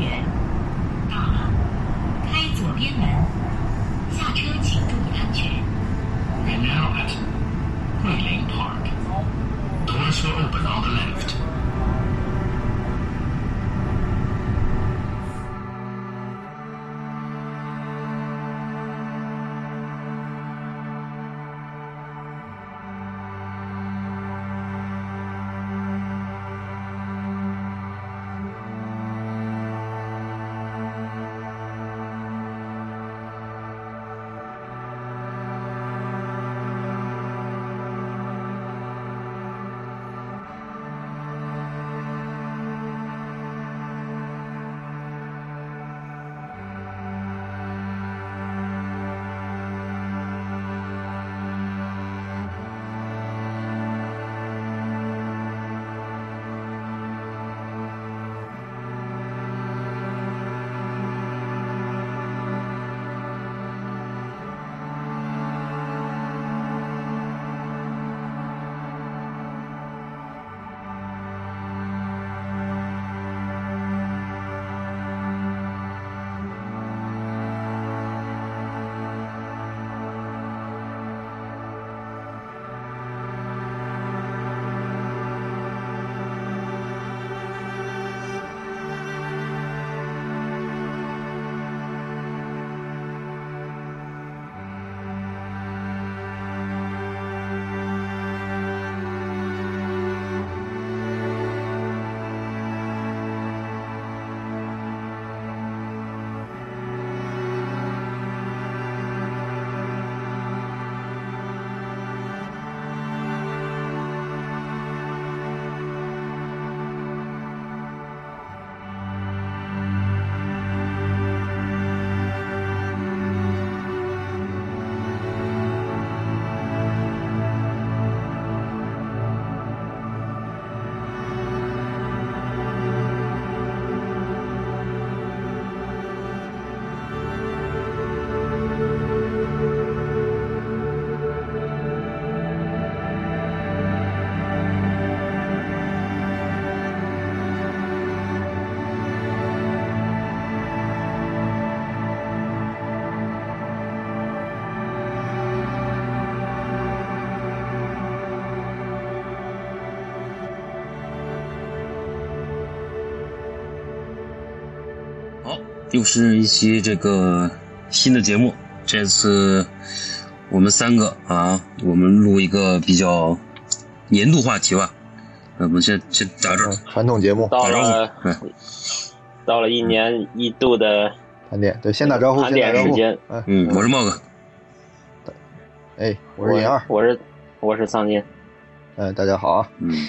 园。又是一期这个新的节目。这次我们三个啊，我们录一个比较年度话题吧。那我们先先打这儿，传统节目到打招呼到了一年一度的盘点，对，先打招呼，盘先打招呼。点时间。嗯，嗯，我是茂哥，哎，我是尹二，我是我是桑金。嗯，大家好啊。嗯，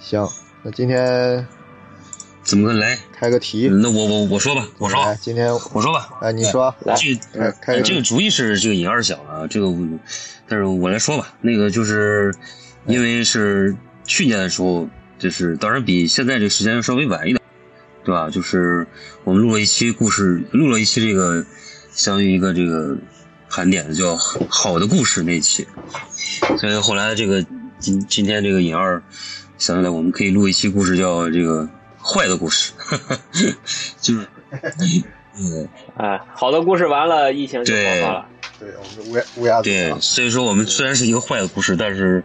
行，那今天怎么个来？开个题，那我我我说吧，我说，今天我说吧。哎，你说，来这个这个主意是这个尹二想的啊，这个但是我来说吧，那个就是因为是去年的时候，就是当然比现在这个时间稍微晚一点，对吧？就是我们录了一期故事，录了一期这个相当于一个这个盘点的叫好的故事那一期，所以后来这个今今天这个尹二想起来，我们可以录一期故事叫这个坏的故事，就是嗯。哎，好的故事完了，疫情就爆发了。对，我们的乌鸦乌鸦嘴对啊，，所以说我们虽然是一个坏的故事，但是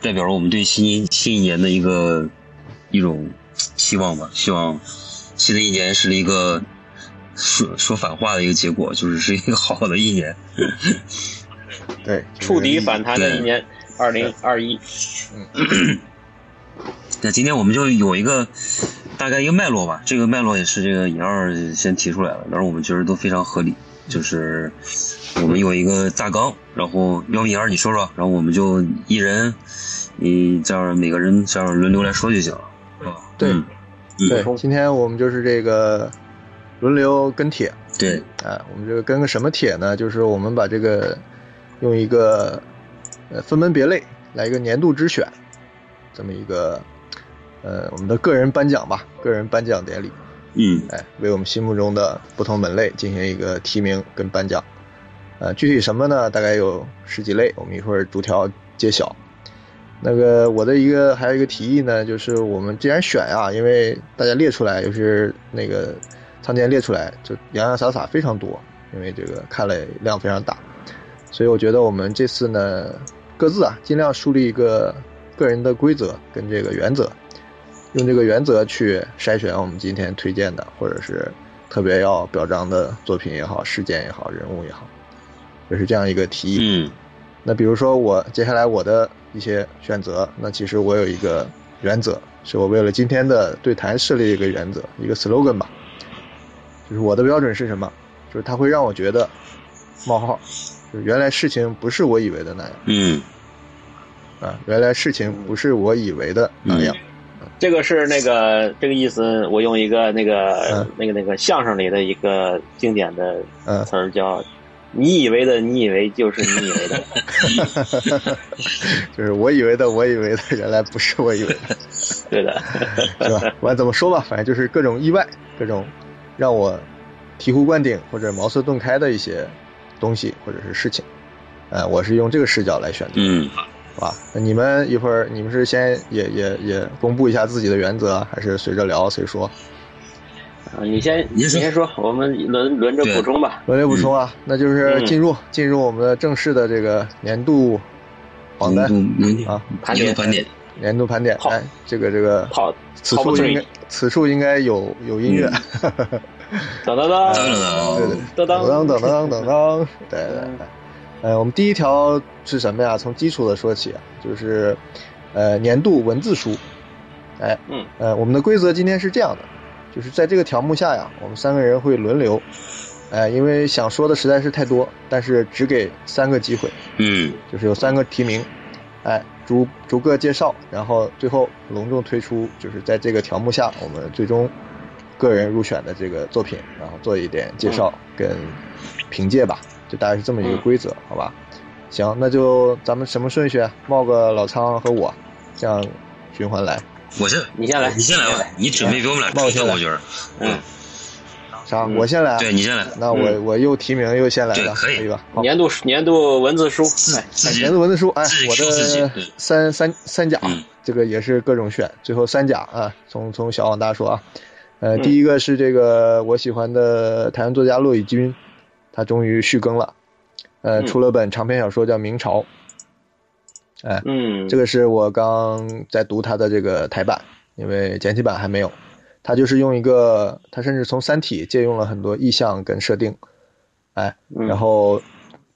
代表了我们对新新一年的一个一种期望吧。希望新的一年是一个说说反话的一个结果，就是是一个好的一年。对，触底反弹的一年，二零二一。那今天我们就有一个大概一个脉络吧，这个脉络也是这个尹二先提出来了，然后我们觉得都非常合理，就是我们有一个大纲，然后要不尹二你说说，然后我们就一人，你这样每个人这样轮流来说就行了，是吧？对嗯对，今天我们就是这个轮流跟帖，对，啊，我们这个跟个什么帖呢？就是我们把这个用一个呃分门别类来一个年度之选，这么一个呃我们的个人颁奖吧，个人颁奖典礼，嗯哎，为我们心目中的不同门类进行一个提名跟颁奖。呃，具体什么呢？大概有十几类，我们一会儿逐条揭晓。那个我的一个还有一个提议呢，就是我们既然选啊，因为大家列出来，尤其是那个仓间列出来，就洋洋洒洒非常多，因为这个看了量非常大，所以我觉得我们这次呢，各自啊尽量树立一个个人的规则跟这个原则，用这个原则去筛选我们今天推荐的或者是特别要表彰的作品也好、事件也好、人物也好，就是这样一个提议。嗯那比如说我接下来我的一些选择，那其实我有一个原则，是我为了今天的对谈设立一个原则，一个 slogan 吧。就是我的标准是什么？就是它会让我觉得，冒号，就是原来事情不是我以为的那样嗯啊，原来事情不是我以为的那样。这个是那个这个意思，我用一个那个、嗯。那个那个相声里的一个经典的嗯。词儿叫“你以为的你以为就是你以为的。就是我以为的，我以为的，原来不是我以为的，”，对的，是吧？不管怎么说吧，反正就是各种意外，各种让我醍醐灌顶或者茅塞顿开的一些东西或者是事情。呃，我是用这个视角来选择，嗯，好吧？那你们一会儿你们是先也也也公布一下自己的原则，还是随着聊随说？啊，你先你先说，我们轮轮着补充吧。轮流补充啊，那就是嗯进入进入我们的正式的这个年度榜单年度年啊，盘点盘点，年度盘点。好哎，这个这个，好，此处应该此处应该有有音乐。当当当当，对对，当当当当当当当，对对对。呃，我们第一条是什么呀？从基础的说起啊，就是呃年度文字书。哎，嗯，呃，我们的规则今天是这样的，就是在这个条目下呀，我们三个人会轮流。哎，因为想说的实在是太多，但是只给三个机会，嗯就是有三个提名，哎，逐逐个介绍，然后最后隆重推出，就是在这个条目下我们最终个人入选的这个作品，然后做一点介绍跟凭借吧，就大概是这么一个规则，好吧？行，那就咱们什么顺序冒个、老仓和我，这样循环来。我先你先来，你先来吧，你准备比我们俩那我先来充分，我觉得，嗯，啥？嗯我先来啊。对你先来，那我我又提名又先来的，可以吧？年度年度文字书，哎年度文字书，哎，我的三三三甲嗯，这个也是各种选，最后三甲啊，从从小往大说啊，呃，嗯第一个是这个我喜欢的台湾作家骆以军，他终于续更了，呃，嗯出了本长篇小说叫《明朝》，哎，嗯，这个是我刚在读他的这个台版，因为简体版还没有。他就是用一个，他甚至从《三体》借用了很多意象跟设定，哎，嗯然后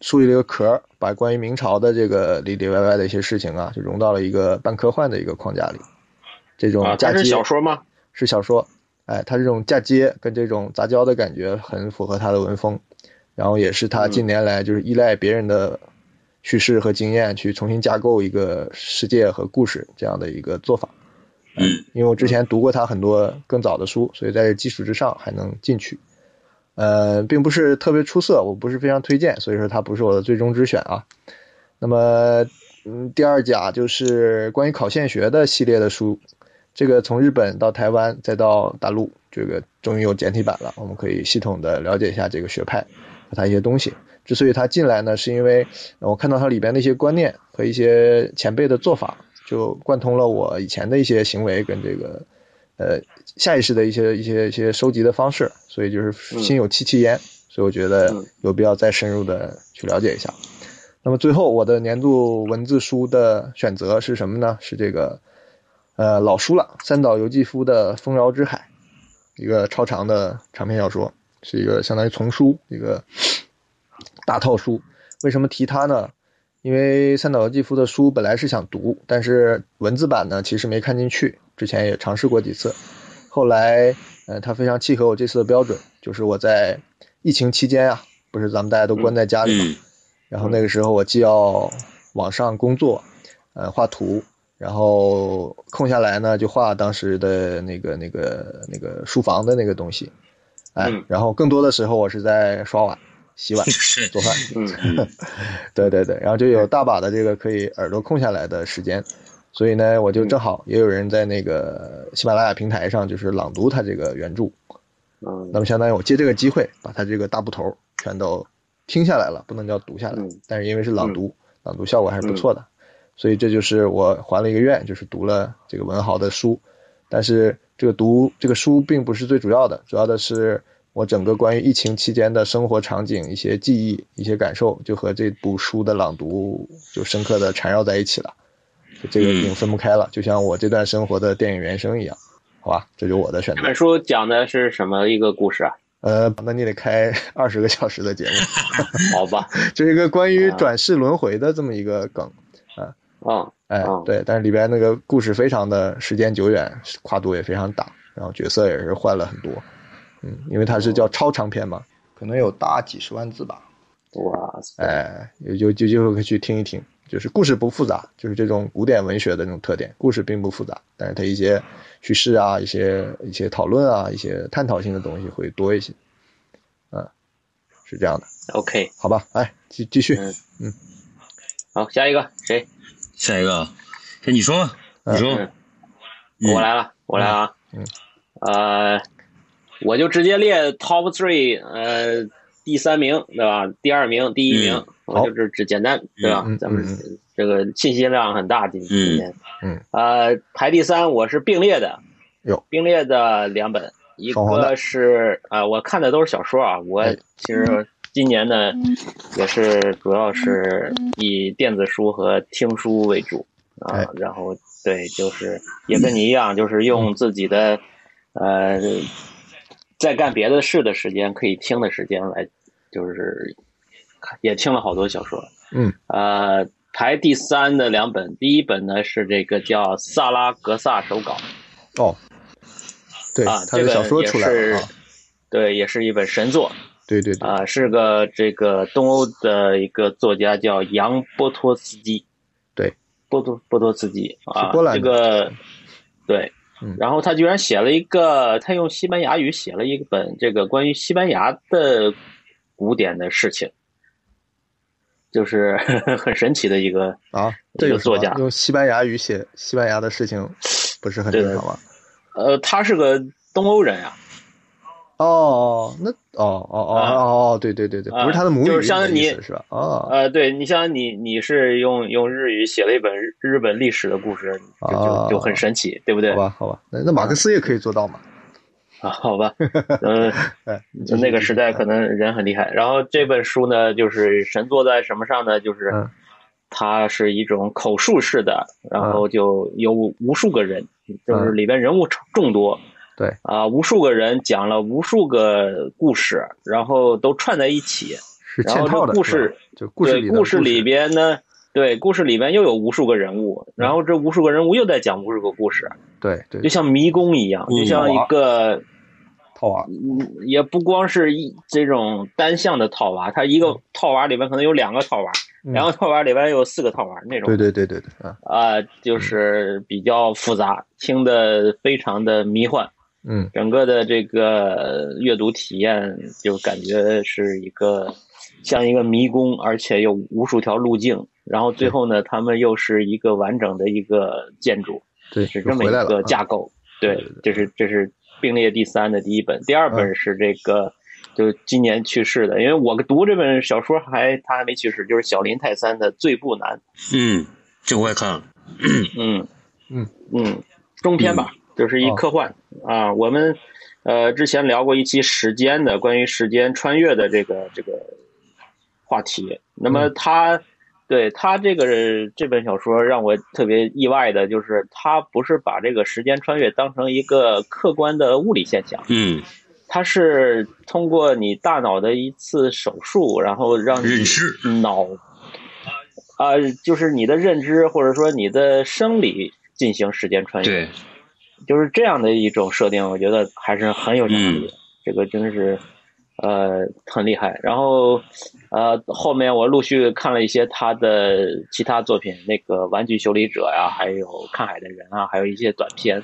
树立了一个壳儿，把关于明朝的这个里里外外的一些事情啊，就融到了一个半科幻的一个框架里。这种啊，是嫁接小说吗？是小说，哎，他这种嫁接跟这种杂交的感觉很符合他的文风，然后也是他近年来就是依赖别人的叙事和经验去重新架构一个世界和故事这样的一个做法。嗯，因为我之前读过他很多更早的书，所以在这基础之上还能进去。呃，并不是特别出色，我不是非常推荐，所以说它不是我的最终之选啊。那么，嗯，第二甲就是关于考现学的系列的书，这个从日本到台湾再到大陆，这个终于有简体版了，我们可以系统的了解一下这个学派和他一些东西。之所以他进来呢，是因为呃我看到他里边的一些观念和一些前辈的做法，就贯通了我以前的一些行为跟这个呃下意识的一些一些一些收集的方式，所以就是心有戚戚焉，所以我觉得嗯有必要再深入的去了解一下。那么最后我的年度文字书的选择是什么呢？是这个呃老书了，三岛由纪夫的《丰饶之海》，一个超长的长篇小说，是一个相当于丛书，一个大套书。为什么提它呢？因为三岛由纪夫的书本来是想读，但是文字版呢其实没看进去，之前也尝试过几次。后来，呃，它非常契合我这次的标准，就是我在疫情期间啊，不是咱们大家都关在家里嘛，嗯然后那个时候我既要网上工作，呃，画图，然后空下来呢就画当时的那个那个那个书房的那个东西，哎嗯，然后更多的时候我是在刷碗、洗碗、做饭，嗯。对对对，然后就有大把的这个可以耳朵空下来的时间，所以呢，我就正好也有人在那个喜马拉雅平台上就是朗读他这个原著，嗯。那么相当于我借这个机会把他这个大部头全都听下来了，不能叫读下来。嗯，但是因为是朗读，朗读效果还是不错的，所以这就是我还了一个愿，就是读了这个文豪的书。但是这个读这个书并不是最主要的，主要的是我整个关于疫情期间的生活场景、一些记忆、一些感受，就和这部书的朗读就深刻的缠绕在一起了。这个已经分不开了，就像我这段生活的电影原声一样，好吧？这就是我的选择。这本书讲的是什么一个故事啊？呃，那你得开 二十个小时的节目，好吧？这是一个关于转世轮回的这么一个梗啊。嗯，哎嗯，对，但是里边那个故事非常的时间久远，跨度也非常大，然后角色也是换了很多。嗯，因为它是叫超长篇嘛，可能有大几十万字吧。哇塞，哎，有有有机会可以去听一听。就是故事不复杂，就是这种古典文学的那种特点。故事并不复杂，但是它一些叙事啊、一些一些讨论啊、一些探讨性的东西会多一些。嗯，是这样的，OK，好吧？哎，继继续。嗯好，下一个谁？下一个。你说吧，你说，嗯，我来了，我来了啊。嗯。呃，我就直接列 top three，呃，第三名对吧？第二名、第一名，嗯。我就是只简单对吧？嗯咱们嗯。这个信息量很大，今今年，嗯，呃，排第三，我是并列的，有并列的两本，一个是啊、呃我看的都是小说啊，我哎。其实今年呢也是主要是以电子书和听书为主啊哎，然后对，就是也跟你一样，就是用自己的呃在干别的事的时间，可以听的时间来，就是也听了好多小说，嗯，呃，排第三的两本，第一本呢是这个叫《萨拉格萨手稿》哦，对，啊，他的这个小说出来也是了啊。对，也是一本神作对对对，啊，是个这个东欧的一个作家叫杨波托斯基，对，波托波托斯基啊是波，兰这个。对嗯，然后他居然写了一个，他用西班牙语写了一本这个关于西班牙的古典的事情，就是 很神奇的一个啊，这个作家。用西班牙语写西班牙的事情，不是很正常吗？呃，他是个东欧人呀、哦，那哦哦哦啊哦哦，对对对对，啊不是他的母语，就是相当于意思是吧？哦，呃，对你像你你是用用日语写了一本日日本历史的故事，就啊就就很神奇，对不对？好吧好吧，那那马克思也可以做到嘛？啊，好吧，嗯、哎，就那个时代可能人很厉害。然后这本书呢，就是神坐在什么上呢？就是嗯它是一种口述式的，然后就有无数个人，就是里边人物众多。对。啊，无数个人讲了无数个故事，然后都串在一起。是然后嵌套的，这故事就故事对里故事。里边呢，对故事里边又有无数个人物，然后这无数个人物又在讲无数个故事，对对。就像迷宫一样，嗯就像一个套娃，嗯，也不光是一这种单向的套娃，它一个套娃里边可能有两个套娃，嗯。两个套娃里边有四个套娃那种，对对对对对啊，啊、就是比较复杂，听的非常的迷幻，嗯。整个的这个阅读体验就感觉是一个像一个迷宫，而且有无数条路径，然后最后呢，他们又是一个完整的一个建筑，对，是这么一个架啊构。对这是这是并列第三的第一本，第二本嗯。是这个。就今年去世的，因为我读这本小说还他还没去世，就是小林泰三的《最不难》。嗯，这个我也看了，嗯。嗯。嗯，中篇吧，就是一哦科幻、啊。我们呃之前聊过一期时间的关于时间穿越的这个这个话题。那么嗯他、对他这个这本小说让我特别意外的就是，他不是把这个时间穿越当成一个客观的物理现象，嗯，它是通过你大脑的一次手术，然后让你认知脑啊、就是你的认知或者说你的生理进行时间穿越，对，就是这样的一种设定，我觉得还是很有想象力的。这个真的是呃很厉害。然后呃后面我陆续看了一些他的其他作品，那个《玩具修理者》呀，还有《看海的人》啊，还有一些短片。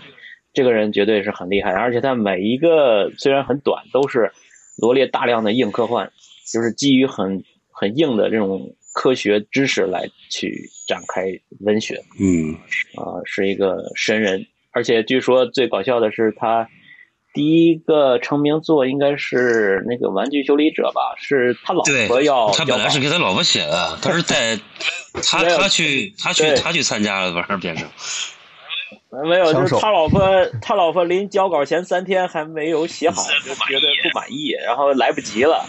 这个人绝对是很厉害，而且他每一个虽然很短，都是罗列大量的硬科幻，就是基于很很硬的这种科学知识来去展开文学。嗯啊、是一个神人，而且据说最搞笑的是他第一个成名作应该是那个《玩具修理者》吧，是他老婆要，他本来是给他老婆写的，他是在 他他去他去他去参加了，儿变成没有，就是他老婆，他老婆临交稿前三天还没有写好，就觉得不满意，然后来不及了，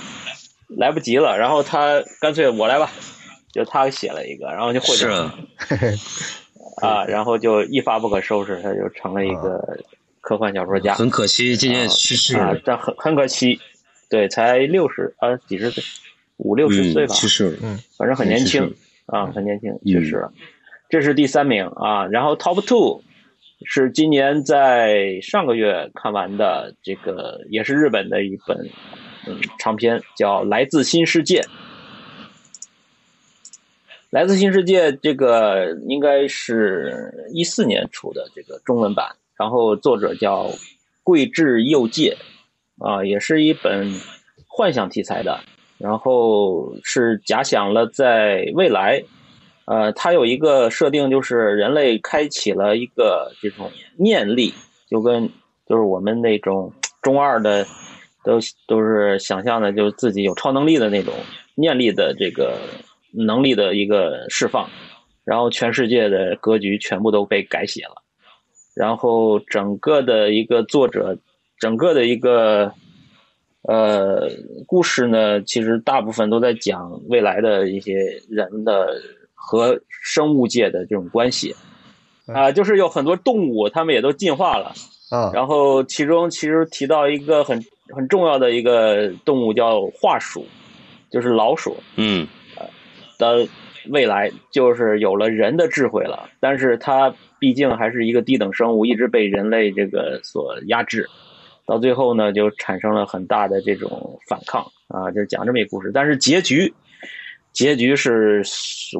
来不及了，然后他干脆我来吧，就他写了一个，然后就获是奖 啊，然后就一发不可收拾，他就成了一个科幻小说家。很可惜今年去世了，，啊但很很可惜，对，才六十啊几十岁，五六十岁嗯，吧，去世了，嗯反正很年轻啊，很年轻，嗯去世了。这是第三名啊，然后 Top Two 是今年在上个月看完的，这个也是日本的一本嗯长篇，叫《来自新世界》。来自新世界这个应该是一四年出的这个中文版，然后作者叫桂志佑介，啊，也是一本幻想题材的，然后是假想了在未来，呃，它有一个设定就是人类开启了一个这种念力，就跟就是我们那种中二的都都是想象的，就是自己有超能力的那种念力的这个能力的一个释放，然后全世界的格局全部都被改写了，然后整个的一个作者，整个的一个呃故事呢，其实大部分都在讲未来的一些人的和生物界的这种关系。啊、就是有很多动物，它们也都进化了，啊，然后其中其实提到一个很很重要的一个动物叫化鼠，就是老鼠。嗯的未来就是有了人的智慧了，但是它毕竟还是一个低等生物，一直被人类这个所压制，到最后呢就产生了很大的这种反抗啊，就是讲这么一个故事，但是结局。结局是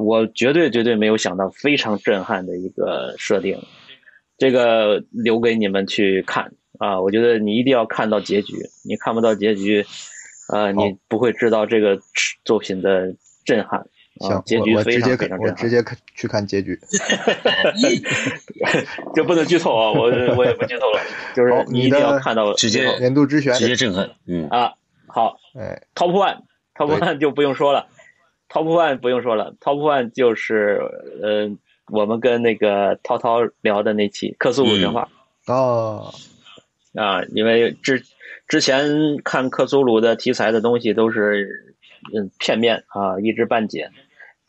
我绝对绝对没有想到，非常震撼的一个设定。这个留给你们去看啊！我觉得你一定要看到结局，你看不到结局，呃，你不会知道这个作品的震撼啊行！，结局非常我我直接看，非常，我直接看去看结局。这不能剧透啊！我我也不剧透了，就是你一定要看到直接年度之选，直接震撼，嗯啊！好哎，，Top One，Top One 就不用说了，Top One 不用说了，Top One 就是呃，我们跟那个涛涛聊的那期《克苏鲁神话》哦，啊，因为之之前看克苏鲁的题材的东西都是嗯片面啊，一知半解。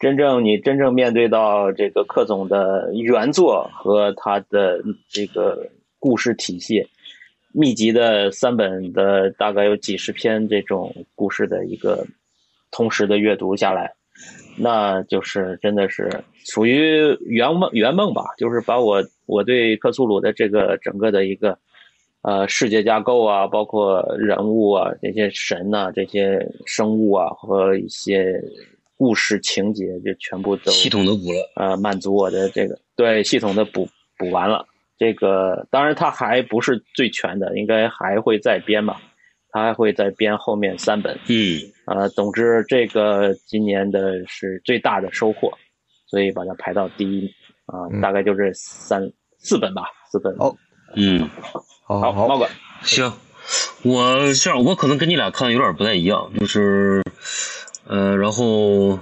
真正你真正面对到这个克总的原作和他的这个故事体系，密集的三本的大概有几十篇这种故事的一个同时的阅读下来，那就是真的是属于圆梦圆梦吧，就是把我我对克苏鲁的这个整个的一个呃世界架构啊，包括人物啊，这些神呐、这些生物啊和一些故事情节，就全部都系统的补了，呃满足我的这个对系统的补补完了。这个当然它还不是最全的，应该还会再编吧，它还会再编后面三本。嗯。呃，总之这个今年的是最大的收获，所以把它排到第一啊、嗯。大概就这三四本吧，四本。好。嗯，好，好好。猫哥，行，我这样，我可能跟你俩看的有点不太一样，就是，呃，然后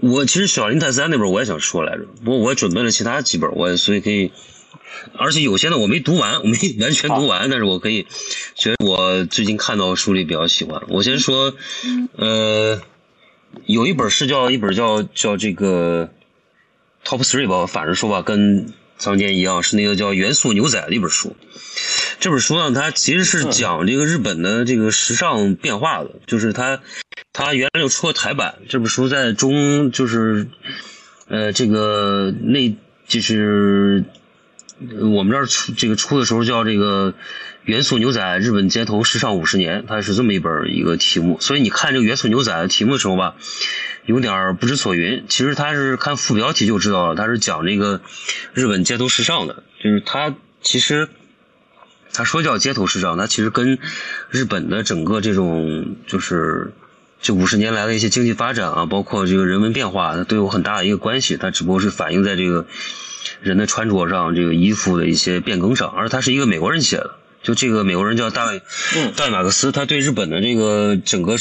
我其实《小林泰三》那本我也想说来着，不过我也准备了其他几本，我也所以可以，而且有些呢我没读完，我没完全读完，但是我可以觉得我最近看到书里比较喜欢。我先说，呃，有一本是叫一本叫叫这个 Top Three 吧，反正说吧，跟仓间一样，是那个叫《元素牛仔》的一本书。这本书呢，它其实是讲这个日本的这个时尚变化的，就是它它原来就出过台版，这本书在中就是呃这个那就是我们这儿出这个出的时候叫这个元素牛仔日本街头时尚五十年，它是这么一本一个题目，所以你看这个元素牛仔的题目的时候吧，有点不知所云。其实它是看副标题就知道了，它是讲这个日本街头时尚的，就是它其实。他说叫街头时尚，它其实跟日本的整个这种就是这五十年来的一些经济发展啊，包括这个人文变化，它都有很大的一个关系。它只不过是反映在这个人的穿着上，这个衣服的一些变更上，而它是一个美国人写的，就这个美国人叫大卫，嗯大卫马克思，他对日本的这个整个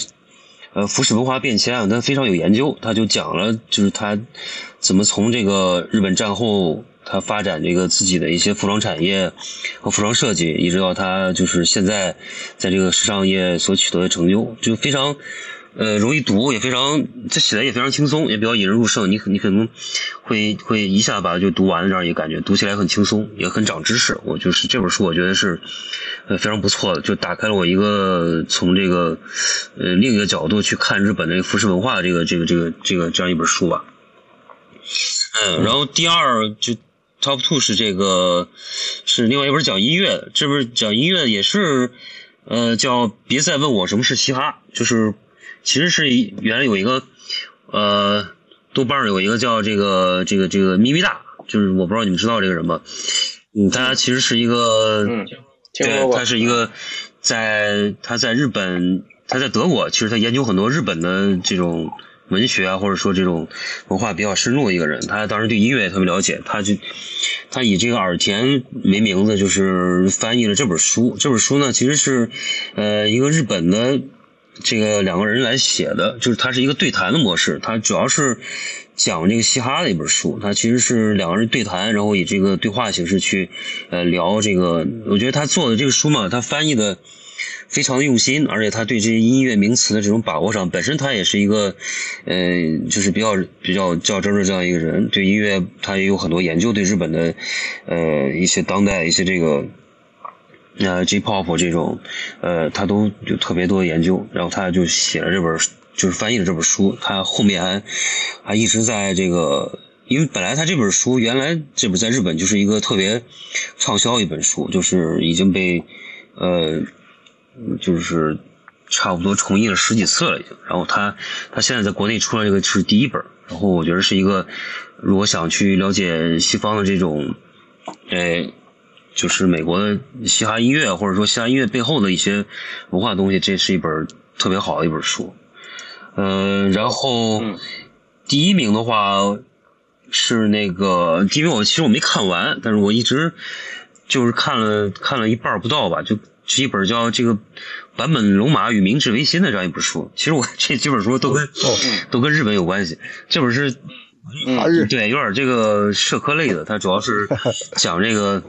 呃服饰文化变迁啊，他非常有研究。他就讲了，就是他怎么从这个日本战后，他发展这个自己的一些服装产业和服装设计，一直到他就是现在在这个时尚业所取得的成就，就非常。呃，容易读，也非常，这写的也非常轻松，也比较引人入胜。你可你可能会会一下把它就读完这样一个感觉，读起来很轻松，也很长知识。我就是这本书，我觉得是呃非常不错的，就打开了我一个从这个呃另一个角度去看日本的服饰文化的这个这个这个这个这样一本书吧。嗯，然后第二就 top two 是这个是另外一本讲音乐的，这本讲音乐也是呃叫别再问我什么是嘻哈，就是。其实是原来有一个，呃，豆瓣有一个叫这个这个这个咪咪大，就是我不知道你们知道这个人吗？嗯，他其实是一个，对，过他是一个在他在日本，他在德国，其实他研究很多日本的这种文学啊，或者说这种文化比较深入的一个人。他当时对音乐也特别了解，他就他以这个耳田为名字，就是翻译了这本书。这本书呢，其实是呃一个日本的。这个两个人来写的，就是它是一个对谈的模式，它主要是讲这个嘻哈的一本书。它其实是两个人对谈，然后以这个对话形式去呃聊这个。我觉得他做的这个书嘛，他翻译的非常用心，而且他对这些音乐名词的这种把握上，本身他也是一个呃，就是比较比较较真的这样一个人。对音乐他也有很多研究，对日本的呃一些当代一些这个。呃，J-pop 这种，呃，他都有特别多的研究，然后他就写了这本，就是翻译了这本书。他后面还还一直在这个，因为本来他这本书原来这本在日本就是一个特别畅销一本书，就是已经被呃，就是差不多重印了十几次了已经。然后他他现在在国内出了这个是第一本，然后我觉得是一个，如果想去了解西方的这种，呃。就是美国的嘻哈音乐，或者说嘻哈音乐背后的一些文化东西，这是一本特别好的一本书。嗯，然后第一名的话是那个，因为我其实我没看完，但是我一直就是看了看了一半不到吧，就是一本叫《这个坂本龙马与明治维新》的这样一本书。其实我 这几本书都跟都跟日本有关系，这本是嗯对有点这个社科类的，它主要是讲这个。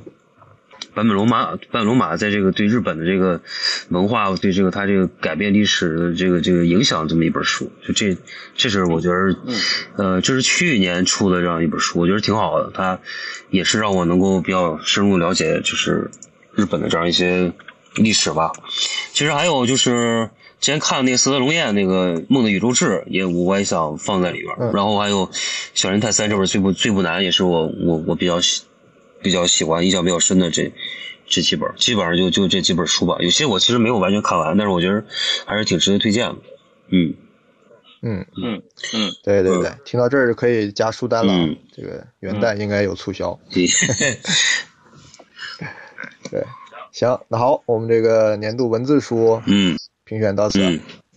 坂本龙马，坂本龙马在这个对日本的这个文化，对这个他这个改变历史的这个这个影响这么一本书，就这，这是我觉得，呃，这是去年出的这样一本书，我觉得挺好的，它也是让我能够比较深入了解，就是日本的这样一些历史吧。其实还有就是之前看那个斯德龙彦那个《梦的宇宙志》，也我也想放在里边。然后还有《小人泰三》这本最不最不难，也是我我我比较喜。比较喜欢、印象比较深的这这几本，基本上就就这几本书吧。有些我其实没有完全看完，但是我觉得还是挺值得推荐的。嗯嗯嗯嗯，对对对，听到这儿就可以加书单了。这个元旦应该有促销。对，行，那好，我们这个年度文字书嗯评选到此。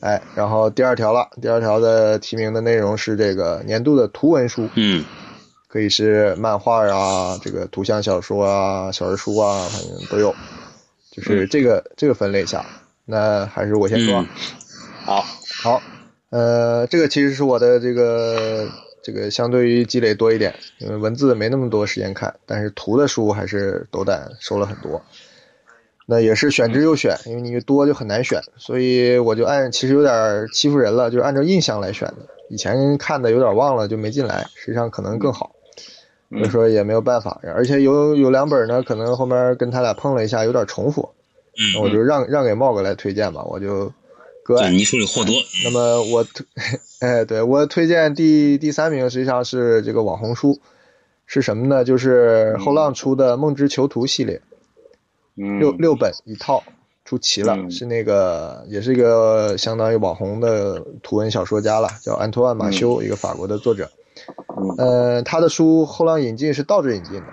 哎，然后第二条了，第二条的提名的内容是这个年度的图文书。嗯。可以是漫画啊，这个图像小说啊，小人书啊，反正都有，就是这个这个分类下，那还是我先说。好，好，呃，这个其实是我的这个这个相对于积累多一点，因为文字没那么多时间看，但是图的书还是斗胆收了很多。那也是选之又选，因为你越多就很难选，所以我就按其实有点欺负人了，就是按照印象来选的。以前看的有点忘了，就没进来，实际上可能更好。所以说也没有办法，而且有有两本呢，可能后面跟他俩碰了一下，有点重复，嗯，我就让让给茂哥来推荐吧，我就哥爱。你说的货多。那么我推，哎，对我推荐第第三名实际上是这个网红书，是什么呢？就是后浪出的《梦之囚徒》系列，六六本一套出齐了，是那个也是一个相当于网红的图文小说家了，叫安托万马修，一个法国的作者。呃，他的书后浪引进是倒着引进的，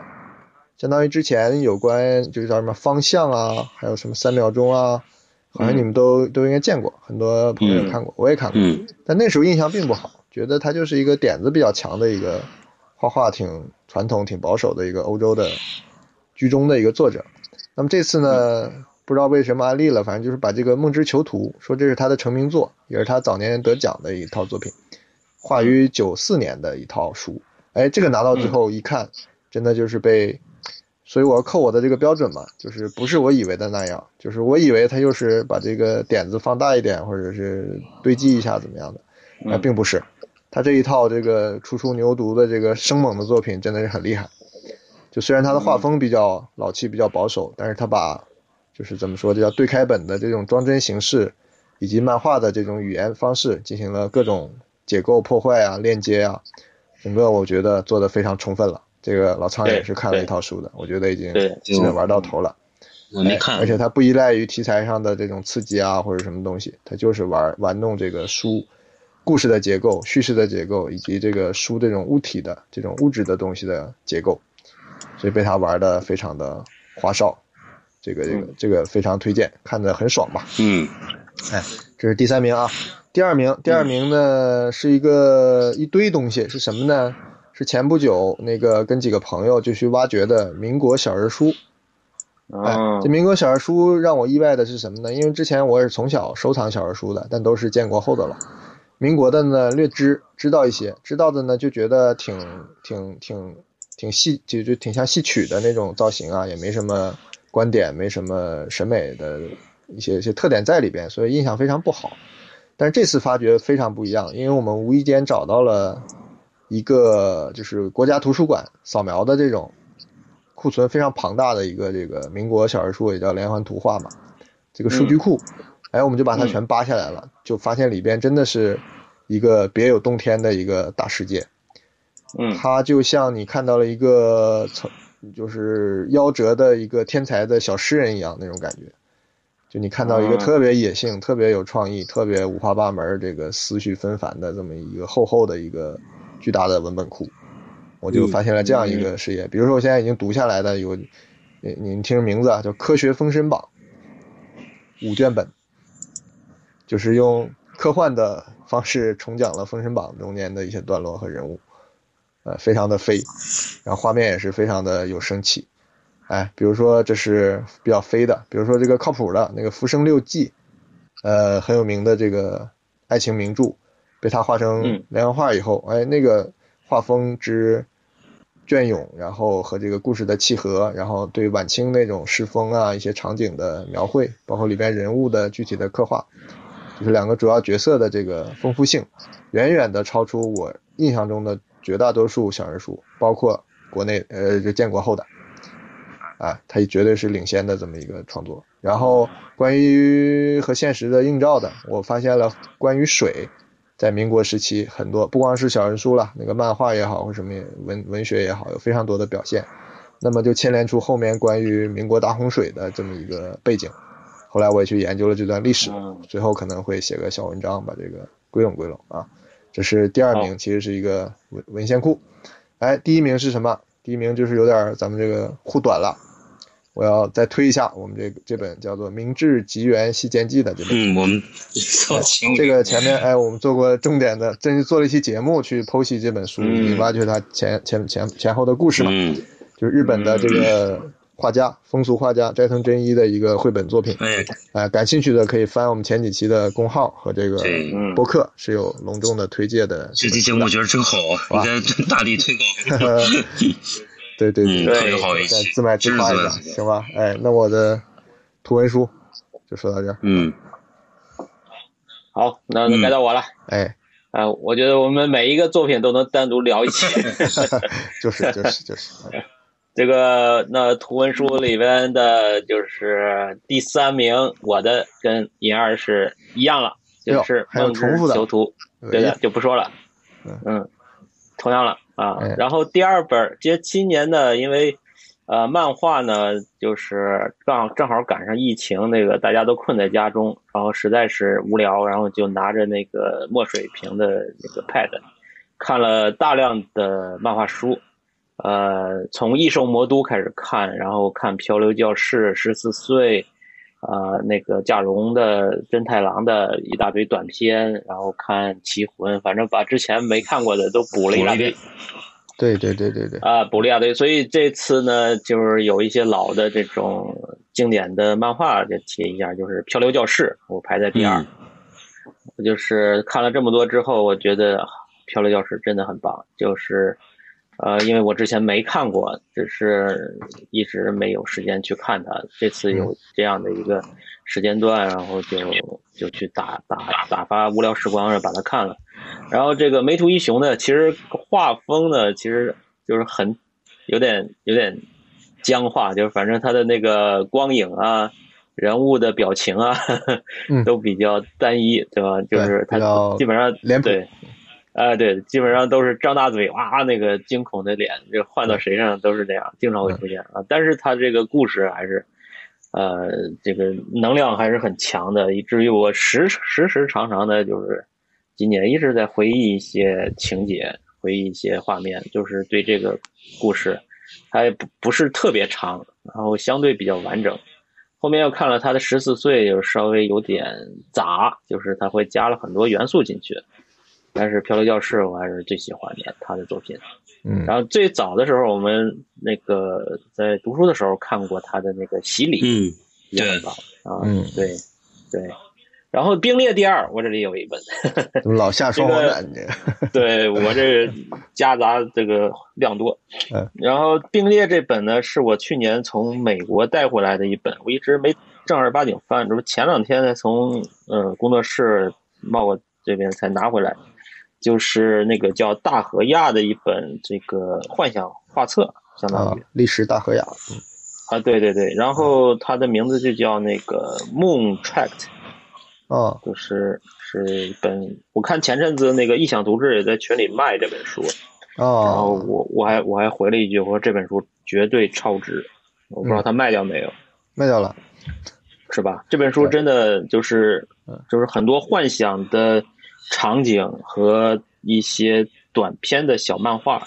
相当于之前有关就是叫什么方向啊，还有什么三秒钟啊，好像你们都都应该见过，很多朋友看过，我也看过，但那时候印象并不好，觉得他就是一个点子比较强的一个画画挺传统、挺保守的一个欧洲的居中的一个作者。那么这次呢，不知道为什么安利了，反正就是把这个《梦之囚徒》说这是他的成名作，也是他早年得奖的一套作品，画于九四年的一套书。哎，这个拿到之后一看，真的就是被，所以我要扣我的这个标准嘛，就是不是我以为的那样，就是我以为他又是把这个点子放大一点，或者是堆积一下怎么样的，那并不是，他这一套这个初出牛犊的这个生猛的作品真的是很厉害。就虽然他的画风比较老气、比较保守，但是他把就是怎么说，这叫对开本的这种装帧形式，以及漫画的这种语言方式进行了各种解构破坏啊、链接啊，整个我觉得做的非常充分了。这个老苍也是看了一套书的，我觉得已经基本玩到头了。我没看，而且它不依赖于题材上的这种刺激啊或者什么东西，它就是玩玩弄这个书故事的结构、叙事的结构，以及这个书这种物体的这种物质的东西的结构。所以被他玩的非常的花哨，这个这个这个非常推荐，看的很爽吧？嗯，哎，这是第三名啊，第二名，第二名呢是一个一堆东西，是什么呢？是前不久那个跟几个朋友就去挖掘的民国小人书。哎，这民国小人书让我意外的是什么呢？因为之前我也是从小收藏小人书的，但都是建国后的了。民国的呢略知知道一些，知道的呢就觉得挺挺挺。挺戏就就挺像戏曲的那种造型啊，也没什么观点，没什么审美的一些一些特点在里边，所以印象非常不好。但是这次发掘非常不一样，因为我们无意间找到了一个就是国家图书馆扫描的这种库存非常庞大的一个这个民国小人书，也叫连环图画嘛，这个数据库，哎，我们就把它全扒下来了，就发现里边真的是一个别有洞天的一个大世界。嗯，它就像你看到了一个从就是夭折的一个天才的小诗人一样那种感觉，就你看到一个特别野性、特别有创意、特别五花八门、这个思绪纷繁的这么一个厚厚的一个巨大的文本库，我就发现了这样一个事业。比如说，我现在已经读下来的有，你你听名字啊，叫《科学封神榜》五卷本，就是用科幻的方式重讲了《封神榜》中间的一些段落和人物。呃，非常的飞，然后画面也是非常的有生气，哎，比如说这是比较飞的，比如说这个靠谱的那个《浮生六记》，呃，很有名的这个爱情名著，被他画成连环画以后，哎，那个画风之隽永，然后和这个故事的契合，然后对晚清那种诗风啊一些场景的描绘，包括里边人物的具体的刻画，就是两个主要角色的这个丰富性，远远的超出我印象中的。绝大多数小人书，包括国内呃就建国后的，啊，它绝对是领先的这么一个创作。然后关于和现实的映照的，我发现了关于水，在民国时期很多，不光是小人书了，那个漫画也好或什么文文学也好，有非常多的表现。那么就牵连出后面关于民国大洪水的这么一个背景。后来我也去研究了这段历史，最后可能会写个小文章，把这个归拢归拢啊。这是第二名，其实是一个文文献库。哎，第一名是什么？第一名就是有点咱们这个护短了。我要再推一下我们这个这本叫做《明治吉原西间记》的这本。嗯，我们这个前面哎，我们做过重点的，真是做了一期节目去剖析这本书，挖掘它前前前前后的故事嘛。嗯，就是日本的这个。画家，风俗画家斋藤真一的一个绘本作品。哎，哎，感兴趣的可以翻我们前几期的公号和这个播客，是有隆重的推介的。这期节目我觉得真好，应该大力推广。对对对，特别好一期，自卖自夸一下，行吧？哎，那我的图文书就说到这儿。嗯，好，那该到我了。哎，啊，我觉得我们每一个作品都能单独聊一期。就是就是就是。这个那图文书里边的就是第三名，我的跟银二是一样了，就是梦之囚徒，对的就不说了，嗯，同样了啊。然后第二本，接今年呢，因为呃漫画呢，就是刚正好赶上疫情，那个大家都困在家中，然后实在是无聊，然后就拿着那个墨水屏的那个 pad，看了大量的漫画书。呃，从《异兽魔都》开始看，然后看《漂流教室》十四岁，呃，那个贾蓉的真太郎的一大堆短片，然后看《棋魂》，反正把之前没看过的都补了一大堆。对对对对对。啊，补了一大堆，所以这次呢，就是有一些老的这种经典的漫画就提一下，就是《漂流教室》，我排在第二。嗯我就是看了这么多之后，我觉得《漂流教室》真的很棒。就是，呃，因为我之前没看过，只是一直没有时间去看它。这次有这样的一个时间段，然后就就去打打打发无聊时光，把它看了。然后这个梅图一雄呢，其实画风呢，其实就是很有点有点僵化，就是反正他的那个光影啊。人物的表情啊，嗯都比较单一，对吧？就是他基本上脸谱对，啊、对，基本上都是张大嘴，哇，那个惊恐的脸，就换到谁身上都是这样，经常会出现啊。但是他这个故事还是，呃，这个能量还是很强的，以至于我时时时常常的，就是今年一直在回忆一些情节，回忆一些画面，就是对这个故事还不不是特别长，然后相对比较完整。后面又看了他的十四岁，就稍微有点杂，就是他会加了很多元素进去。但是《漂流教室》我还是最喜欢的他的作品。嗯然后最早的时候，我们那个在读书的时候看过他的那个《洗礼》，嗯，也很棒啊，嗯对对。然后《并列》第二，我这里有一本，怎么老下双黄蛋？你这个 对我这夹杂这个量多。嗯然后《并列》这本呢，是我去年从美国带回来的一本，我一直没正儿八经翻，这不前两天才从呃工作室冒我这边才拿回来，就是那个叫大河亚的一本这个幻想画册，相当于，啊历史大河亚，啊，对对对，然后它的名字就叫那个 Moon Tract，啊。就是是一本，我看前阵子那个异想读志也在群里卖这本书，然后啊，我我还我还回了一句，我说这本书绝对超值，我不知道他卖掉没有，卖掉了，是吧？这本书真的就是嗯。就是很多幻想的场景和一些短篇的小漫画，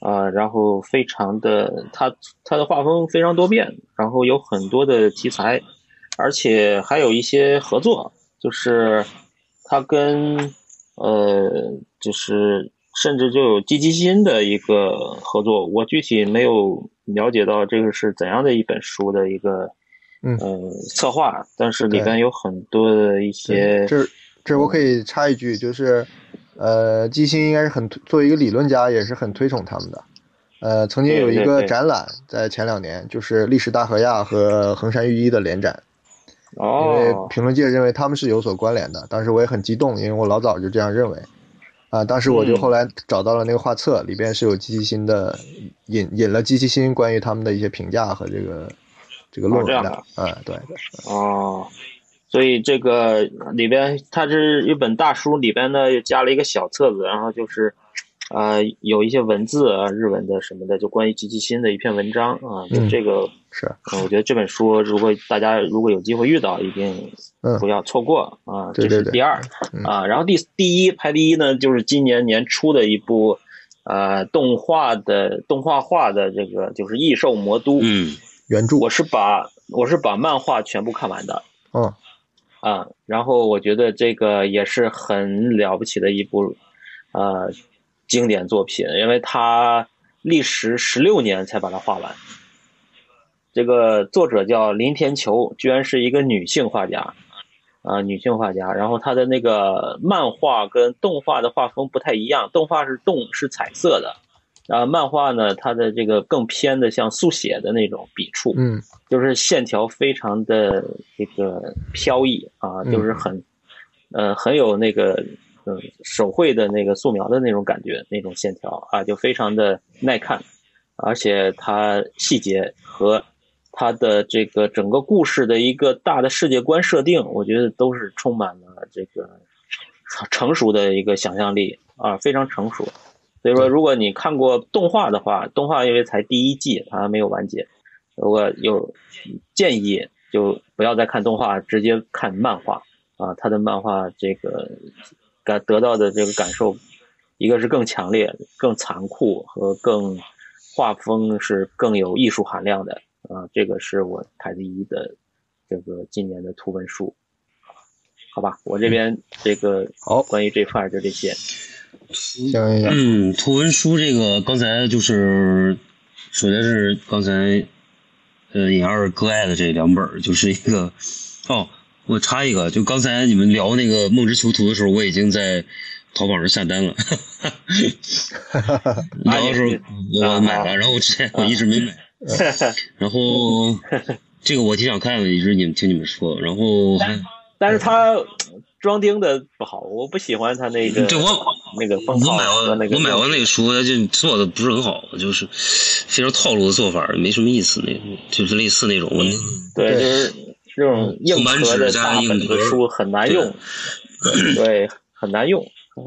啊、然后非常的它它的画风非常多变，然后有很多的题材，而且还有一些合作，就是它跟呃就是甚至就有积极心的一个合作，我具体没有了解到这个是怎样的一本书的一个。嗯呃，策划，但是里边有很多的一些，这这我可以插一句，就是呃，基辛应该是很作为一个理论家，也是很推崇他们的。呃，曾经有一个展览，在前两年，就是历史大河亚和衡山御一的联展，因为哦，评论界认为他们是有所关联的。当时我也很激动，因为我老早就这样认为。啊，当时我就嗯后来找到了那个画册，里边是有基辛心的引引了基辛关于他们的一些评价和这个这个论文的。啊，对对，哦，所以这个里边它是一本大书，里边呢又加了一个小册子，然后就是，呃，有一些文字啊，日文的什么的，就关于吉吉新的一篇文章啊，这个，是，呃我觉得这本书如果大家如果有机会遇到，一定嗯不要错过啊，对对对这是第二嗯啊，然后第第一排第一呢，就是今年年初的一部。呃，动画的动画化的这个就是《异兽魔都》，嗯原著我是把我是把漫画全部看完的嗯啊，然后我觉得这个也是很了不起的一部呃经典作品，因为它历时十六年才把它画完。这个作者叫林天球，居然是一个女性画家啊，女性画家。然后她的那个漫画跟动画的画风不太一样，动画是动是彩色的，啊，漫画呢，它的这个更偏的像速写的那种笔触，嗯就是线条非常的这个飘逸啊，嗯就是很，呃，很有那个嗯手绘的那个素描的那种感觉，那种线条啊，就非常的耐看，而且它细节和它的这个整个故事的一个大的世界观设定，我觉得都是充满了这个成熟的一个想象力啊，非常成熟。所以说，如果你看过动画的话，动画因为才第一季，它还没有完结。如果有建议，就不要再看动画，直接看漫画啊。他的漫画这个感得到的这个感受，一个是更强烈、更残酷和更画风是更有艺术含量的啊。这个是我排第一的这个今年的图文书。好吧，我这边这个好关于这块儿就这些。嗯，图文书这个刚才就是，首先是刚才呃尹二割爱的这两本儿，就是一个哦，我插一个，就刚才你们聊那个《梦之囚徒》的时候，我已经在淘宝上下单了。聊的时候 我买了，然后我之前我一直没买，然后 这个我挺想看的，一直你们听你们说，然后还但是他装订的不好，我不喜欢他那个对我那个我买完那个我买完那个书，他就做的不是很好，就是非常套路的做法，没什么意思。那就是类似那种，对，对就是这种硬壳的大本的书很难用，对，很难用。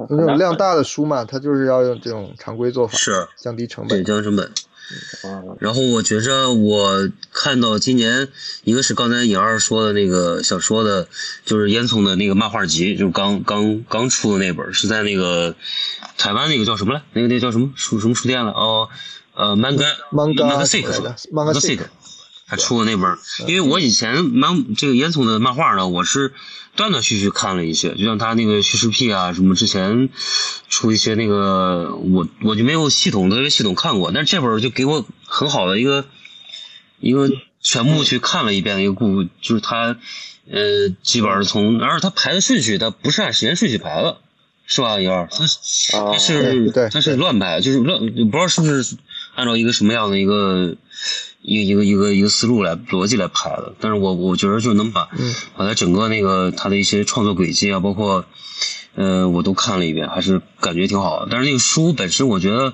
那种量大的书嘛，它就是要用这种常规做法，是降低成对本。降成本。嗯然后我觉着我看到今年，一个是刚才颖儿说的那个想说的，就是烟囱的那个漫画集，就是刚刚刚出的那本，是在那个台湾那个叫什么来？那个那个叫什么？书什么书店了？哦，呃，manga Manga sick 是吧？Manga Sick 他出的那本，因为我以前漫这个烟囱的漫画呢，我是断断续续看了一些，就像他那个叙事癖啊什么，之前出一些那个，我我就没有系统的系统看过，但是这本就给我很好的一个一个全部去看了一遍的一个故，就是他呃基本上从，而且他排的顺序，他不是按时间顺序排的，是吧？幺二，他是啊他是对他是乱排，就是乱，不知道是不是按照一个什么样的一个一个一个一个一个思路来逻辑来拍的。但是我我觉得就能把嗯把他整个那个他的一些创作轨迹啊，包括呃我都看了一遍，还是感觉挺好的。但是那个书本身，我觉得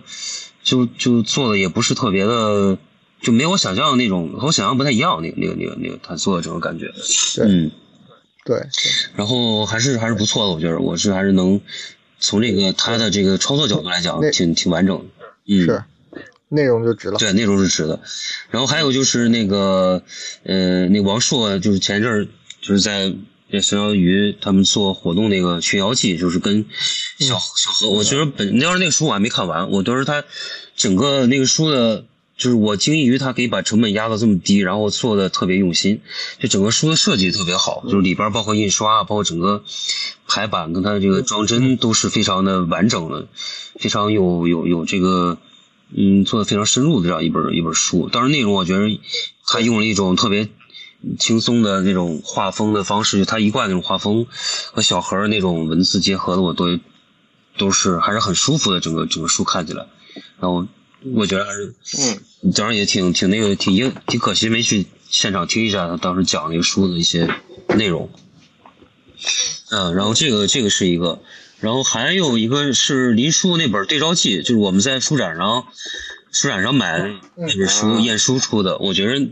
就就做的也不是特别的。就没有我想象的那种，和我想象不太一样。那个、那个、那个、那个，他做的整个感觉，嗯，对，然后还是还是不错的，我觉得我是还是能从这个他的这个创作角度来讲，挺挺完整的。嗯，是内容就值了。对，内容是值的。然后还有就是那个呃，那王朔就是前一阵儿就是在这沈小鱼他们做活动那个《群妖记》，就是跟小小何，我觉得本那要是那个书我还没看完，我都是他整个那个书的。就是我惊异于他可以把成本压到这么低，然后做的特别用心，就整个书的设计特别好，就是里边包括印刷，包括整个排版跟它的这个装帧都是非常的完整的，非常有有有这个嗯做的非常深入的这样一本一本书。当然内容我觉得他用了一种特别轻松的那种画风的方式，就他一贯那种画风和小何那种文字结合的，我都都是还是很舒服的，整个整个书看起来，然后。我觉得还是，嗯，当然也挺挺那个挺挺挺可惜没去现场听一下他当时讲那个书的一些内容。嗯，然后这个这个是一个，然后还有一个是林书那本对照记，就是我们在书展上书展上买的那本书，晏殊出的。我觉得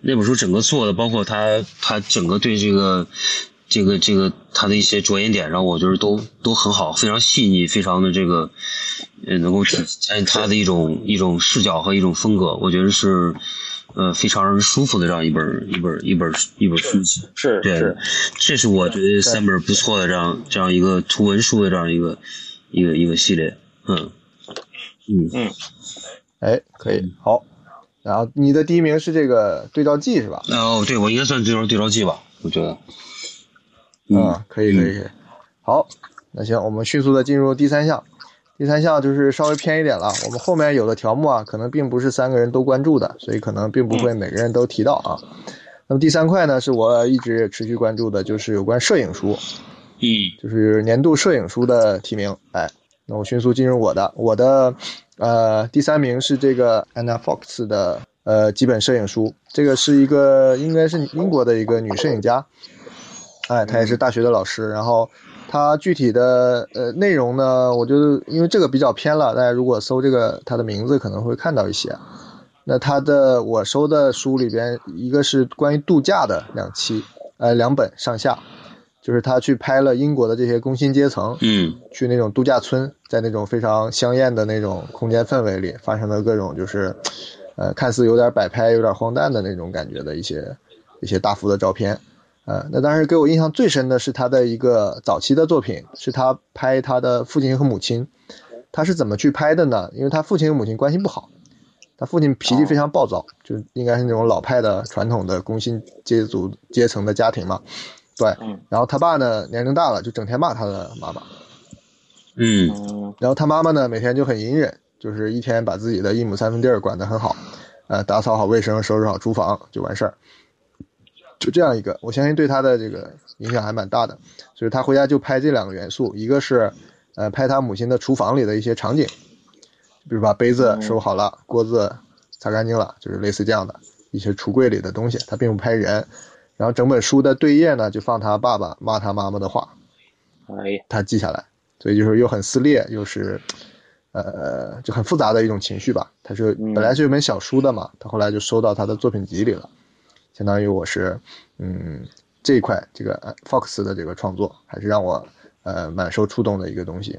那本书整个做的，包括他他整个对这个这个这个他的一些着眼点上，我觉得都都很好，非常细腻，非常的这个。呃，能够体现他的一种一种视角和一种风格，我觉得是呃非常让人舒服的这样一本一本一本一本书籍。对是是，这是我觉得三本不错的这样这样一个图文书的这样一个一个一个系列。嗯嗯嗯，哎，可以好。然后你的第一名是这个对照记是吧？哦，对，我应该算对照对照记吧，我觉得。嗯，可以可以可以。好，那行，我们迅速的进入第三项。第三项就是稍微偏一点了，我们后面有的条目啊，可能并不是三个人都关注的，所以可能并不会每个人都提到啊。那么第三块呢，是我一直持续关注的，就是有关摄影书，嗯就是年度摄影书的提名。哎，那我迅速进入我的，我的呃第三名是这个 Anna Fox 的呃基本摄影书，这个是一个应该是英国的一个女摄影家，哎，她也是大学的老师，然后。它具体的呃内容呢，我觉得因为这个比较偏了，大家如果搜这个它的名字可能会看到一些。那它的我收的书里边，一个是关于度假的两期，呃两本上下，就是他去拍了英国的这些工薪阶层，嗯去那种度假村，在那种非常香艳的那种空间氛围里，发生的各种就是，呃看似有点摆拍、有点荒诞的那种感觉的一些一些大幅的照片。呃，那当时给我印象最深的是他的一个早期的作品，是他拍他的父亲和母亲。他是怎么去拍的呢？因为他父亲和母亲关系不好，他父亲脾气非常暴躁，就应该是那种老派的传统的工薪阶族阶层的家庭嘛。对，然后他爸呢年龄大了，就整天骂他的妈妈。嗯然后他妈妈呢每天就很隐忍，就是一天把自己的一亩三分地儿管得很好。呃，打扫好卫生，收拾好厨房就完事儿。就这样一个，我相信对他的这个影响还蛮大的。所以他回家就拍这两个元素，一个是呃拍他母亲的厨房里的一些场景，比如把杯子收好了，锅子擦干净了，就是类似这样的一些橱柜里的东西。他并不拍人。然后整本书的对页呢，就放他爸爸骂他妈妈的话，哎，他记下来，所以就是又很撕裂，又是，呃，就很复杂的一种情绪吧。他是本来是有本小书的嘛，他后来就收到他的作品集里了，相当于我是，嗯，这一块这个 Fox 的这个创作，还是让我呃蛮受触动的一个东西。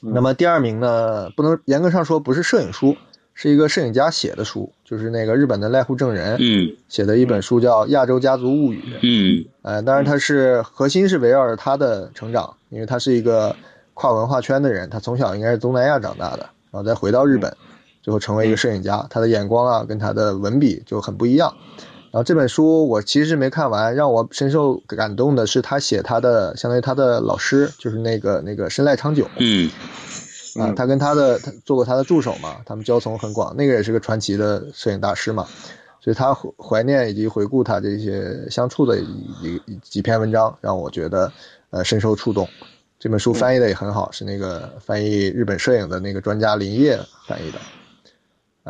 那么第二名呢，不能严格上说不是摄影书。是一个摄影家写的书，就是那个日本的濑户正人，嗯，写的一本书叫《亚洲家族物语》，嗯，呃，当然他是核心是围绕着他的成长，因为他是一个跨文化圈的人，他从小应该是东南亚长大的，然后再回到日本，最后成为一个摄影家，他的眼光啊跟他的文笔就很不一样。然后这本书我其实没看完，让我深受感动的是他写他的，相当于他的老师，就是那个那个深濑昌久，嗯。啊，他跟他的他做过他的助手嘛，他们交从很广，那个也是个传奇的摄影大师嘛，所以他怀念以及回顾他这些相处的一几篇文章，让我觉得呃深受触动。这本书翻译的也很好，是那个翻译日本摄影的那个专家林业翻译的。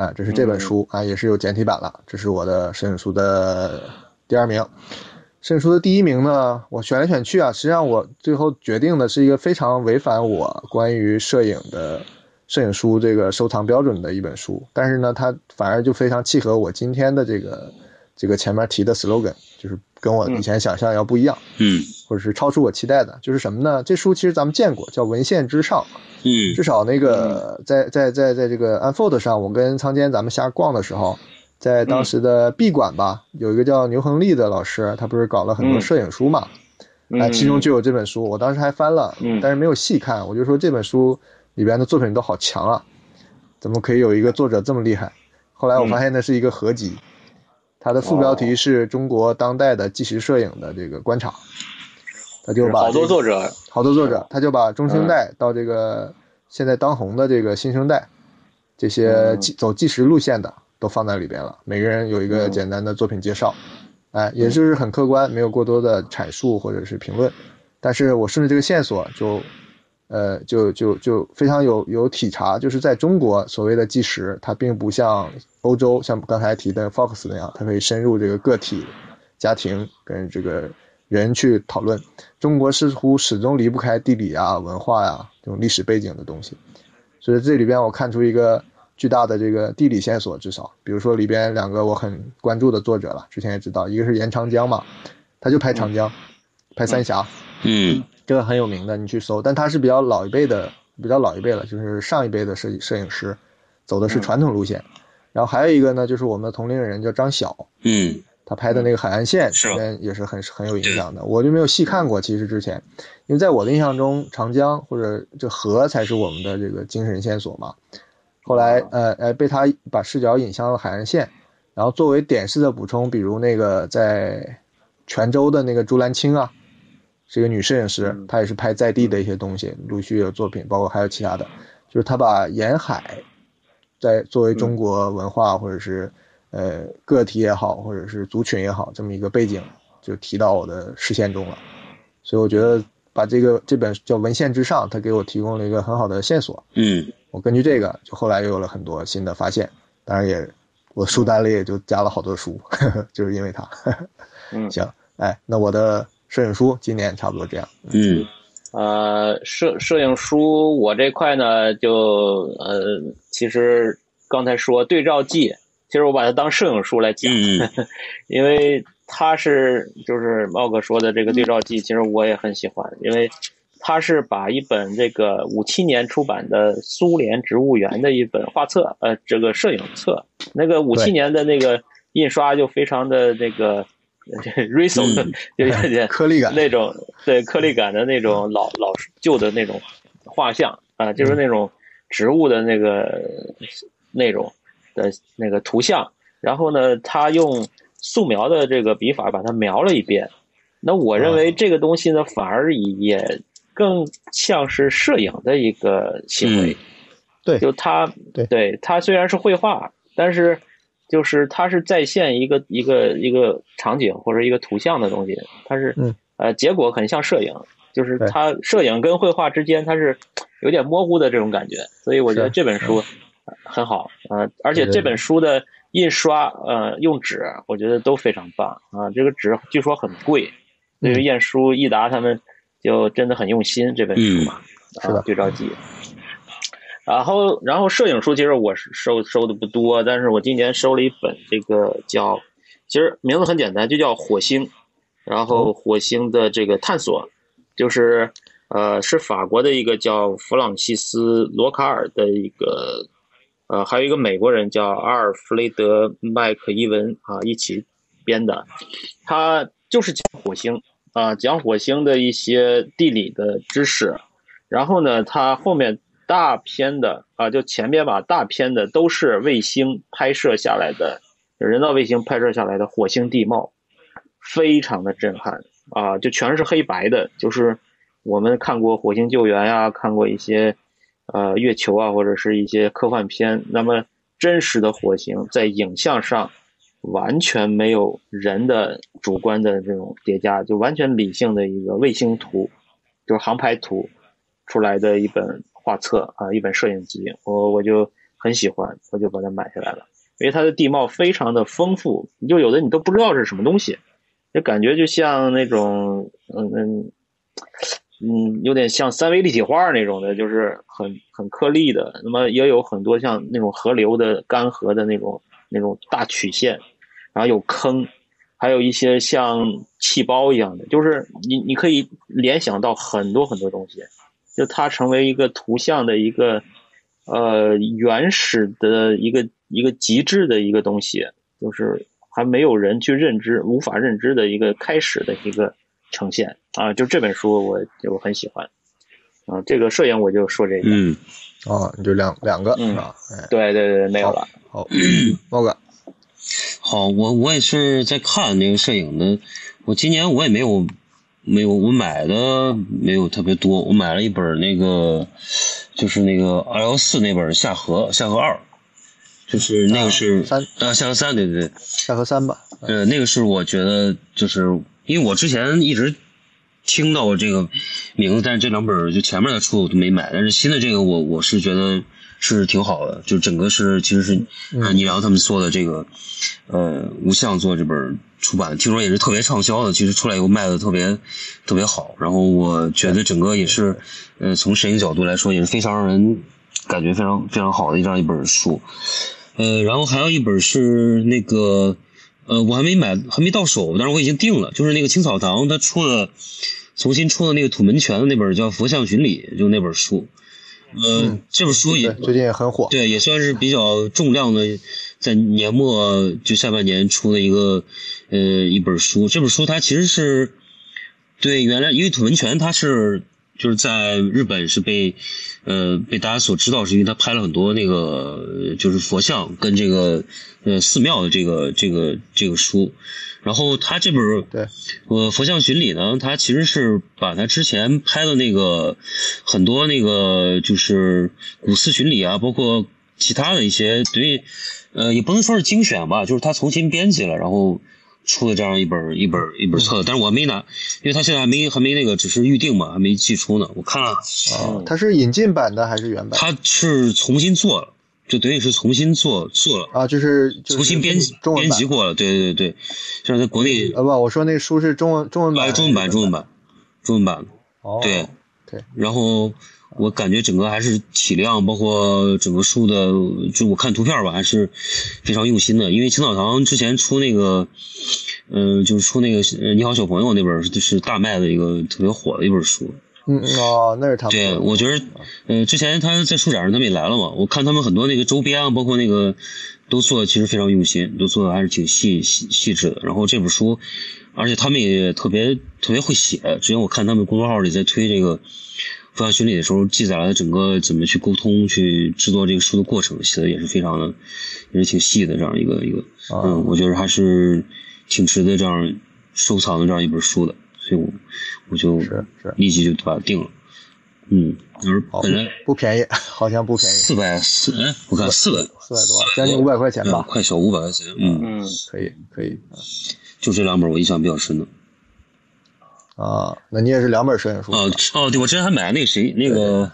啊，这是这本书啊，也是有简体版了。这是我的摄影书的第二名。摄影书的第一名呢，我选来选去啊，实际上我最后决定的是一个非常违反我关于摄影的摄影书这个收藏标准的一本书，但是呢，它反而就非常契合我今天的这个这个前面提的 slogan，就是跟我以前想象要不一样，嗯，或者是超出我期待的，就是什么呢？这书其实咱们见过，叫《文献之上》，嗯，至少那个在在在在这个 Unfold 上，我跟仓坚咱们瞎逛的时候。在当时的闭馆吧，有一个叫牛恒利的老师，他不是搞了很多摄影书嘛？啊，其中就有这本书，我当时还翻了，但是没有细看。我就说这本书里边的作品都好强啊，怎么可以有一个作者这么厉害？后来我发现那是一个合集，它的副标题是中国当代的纪实摄影的这个观察，他就把好多作者，好多作者，他就把中生代到这个现在当红的这个新生代，这些走纪实路线的。都放在里边了，每个人有一个简单的作品介绍，哎，也就是很客观，没有过多的阐述或者是评论。但是我顺着这个线索，就，呃，就就就非常有有体察，就是在中国所谓的纪实，它并不像欧洲，像刚才提的 Fox 那样，它可以深入这个个体、家庭跟这个人去讨论。中国似乎始终离不开地理啊、文化呀这种历史背景的东西，所以这里边我看出一个。巨大的这个地理线索，至少，比如说里边两个我很关注的作者了，之前也知道，一个是严长江嘛，他就拍长江，拍三峡，嗯，这个很有名的，你去搜，但他是比较老一辈的，比较老一辈了，就是上一辈的摄摄影师，走的是传统路线。然后还有一个呢，就是我们的同龄人叫张晓，嗯，他拍的那个海岸线，是也是很很有影响的。我就没有细看过，其实之前，因为在我的印象中，长江或者这河才是我们的这个精神线索嘛。后来，呃，呃，被他把视角引向了海岸线，然后作为点式的补充，比如那个在泉州的那个朱兰青啊，是一个女摄影师，她也是拍在地的一些东西，陆续有作品，包括还有其他的，就是她把沿海在作为中国文化或者是呃个体也好，或者是族群也好，这么一个背景，就提到我的视线中了，所以我觉得把这个这本叫《文献之上》，它给我提供了一个很好的线索，嗯。我根据这个，就后来又有了很多新的发现，当然也，我书单里也就加了好多书，就是因为它。嗯，行，哎，那我的摄影书今年差不多这样。嗯，呃，摄摄影书我这块呢，就呃，其实刚才说对照记，其实我把它当摄影书来讲，因为它是就是茂哥说的这个对照记，其实我也很喜欢，因为。他是把一本这个五七年出版的苏联植物园的一本画册，呃，这个摄影册，那个五七年的那个印刷就非常的那个 r e s o 就有点颗粒感。那种，对颗粒感的那种老老旧的那种画像啊，就是那种植物的那个那种的那个图像，然后呢，他用素描的这个笔法把它描了一遍，那我认为这个东西呢，反而也。更像是摄影的一个行为，对，就他，对，对他虽然是绘画，但是就是它是再现一个一个一个场景或者一个图像的东西，它是嗯呃结果很像摄影，就是对它摄影跟绘画之间它是有点模糊的这种感觉，所以我觉得这本书呃很好，呃，而且这本书的印刷呃用纸，我觉得都非常棒啊，这个纸据说很贵，所以嗯晏殊、益达他们就真的很用心这本书嘛，是的啊，对照记。然后，然后摄影书其实我是收收的不多，但是我今年收了一本这个叫，其实名字很简单，就叫《火星》，然后火星的这个探索，就是呃是法国的一个叫弗朗西斯·罗卡尔的一个，呃还有一个美国人叫阿尔弗雷德·麦克伊文啊一起编的，他就是讲火星啊，讲火星的一些地理的知识，然后呢，他后面大片的啊，就前面吧，大片的都是卫星拍摄下来的，人造卫星拍摄下来的火星地貌，非常的震撼啊，就全是黑白的，就是我们看过《火星救援》呀，看过一些呃月球啊，或者是一些科幻片，那么真实的火星在影像上完全没有人的主观的这种叠加，就完全理性的一个卫星图，就是航拍图出来的一本画册啊，一本摄影集，我我就很喜欢，我就把它买下来了，因为它的地貌非常的丰富，你就有的你都不知道是什么东西，就感觉就像那种嗯嗯嗯，有点像三维立体画那种的，就是很很颗粒的，那么也有很多像那种河流的干涸的那种那种大曲线，然后有坑，还有一些像气包一样的，就是你你可以联想到很多很多东西，就它成为一个图像的一个呃原始的一个一个极致的一个东西，就是还没有人去认知、无法认知的一个开始的一个呈现。啊！就这本书我就很喜欢。啊，这个摄影我就说这个，嗯，啊，你就两两个嗯啊？哎，对对对，没有了，好，猫哥，好，我我也是在看那个摄影的，我今年我也没有没有我买的没有特别多，我买了一本那个就是那个二幺四那本夏河夏河二，就是那个是啊三啊夏河三对对对，夏河三吧，呃那个是我觉得就是因为我之前一直听到过这个名字，但是这两本就前面的书我都没买，但是新的这个我我是觉得是挺好的，就整个是其实是按倪良他们做的这个呃无相做这本出版，听说也是特别畅销的，其实出来以后卖的特别特别好，然后我觉得整个也是呃从摄影角度来说也是非常让人感觉非常非常好的这样一本书，呃，然后还有一本是那个。呃，我还没买，还没到手，但是我已经定了。就是那个青草堂他出了，重新出的那个土门泉的那本叫《佛像巡礼》，就那本书。呃，嗯这本书也，最近也很火，对，也算是比较重量的，在年末就下半年出的一个呃一本书。这本书它其实是对原来因为土文泉它是就是在日本是被呃被大家所知道，是因为他拍了很多那个呃就是佛像跟这个呃寺庙的这个这个这个书。然后他这本对呃佛像巡礼呢，他其实是把他之前拍的那个很多那个就是古寺巡礼啊，包括其他的一些对，呃，也不能说是精选吧，就是他重新编辑了，然后出了这样一本一本一本册，但是我没拿，因为他现在还没还没那个只是预定嘛，还没寄出呢。我看了，啊，它是引进版的还是原版？他是重新做了，就等于是重新做做了。啊，就是就是重新编辑中文版编辑过了，对对对对，像在国内啊不，我说那书是中文中文版中文版中文版中文版，哦，对对，然后我感觉整个还是体量，包括整个书的，就我看图片吧，还是非常用心的。因为青草堂之前出那个，嗯、就是出那个呃《你好小朋友》那本就是大卖的一个特别火的一本书。嗯嗯哦，那是他们对，我觉得，呃，之前他在书展上他们也来了嘛，我看他们很多那个周边啊，包括那个都做的其实非常用心，都做的还是挺细细细致的。然后这本书，而且他们也特别特别会写。之前我看他们公众号里在推这个佛像巡礼的时候，记载了整个怎么去沟通、去制作这个书的过程，写的也是非常的，也是挺细的这样一个一个，啊。嗯，我觉得还是挺值得这样收藏的这样一本书的，所以我我就立即就把它定了。嗯，就是好本来不便宜，好像不便宜，四百四，哎，我看四百，四百多，将近五百块钱嗯吧，快小五百块钱，嗯，嗯可以可以。就这两本我印象比较深的。啊。那你也是两本摄影书哦哦，对，我之前还买那个谁，那个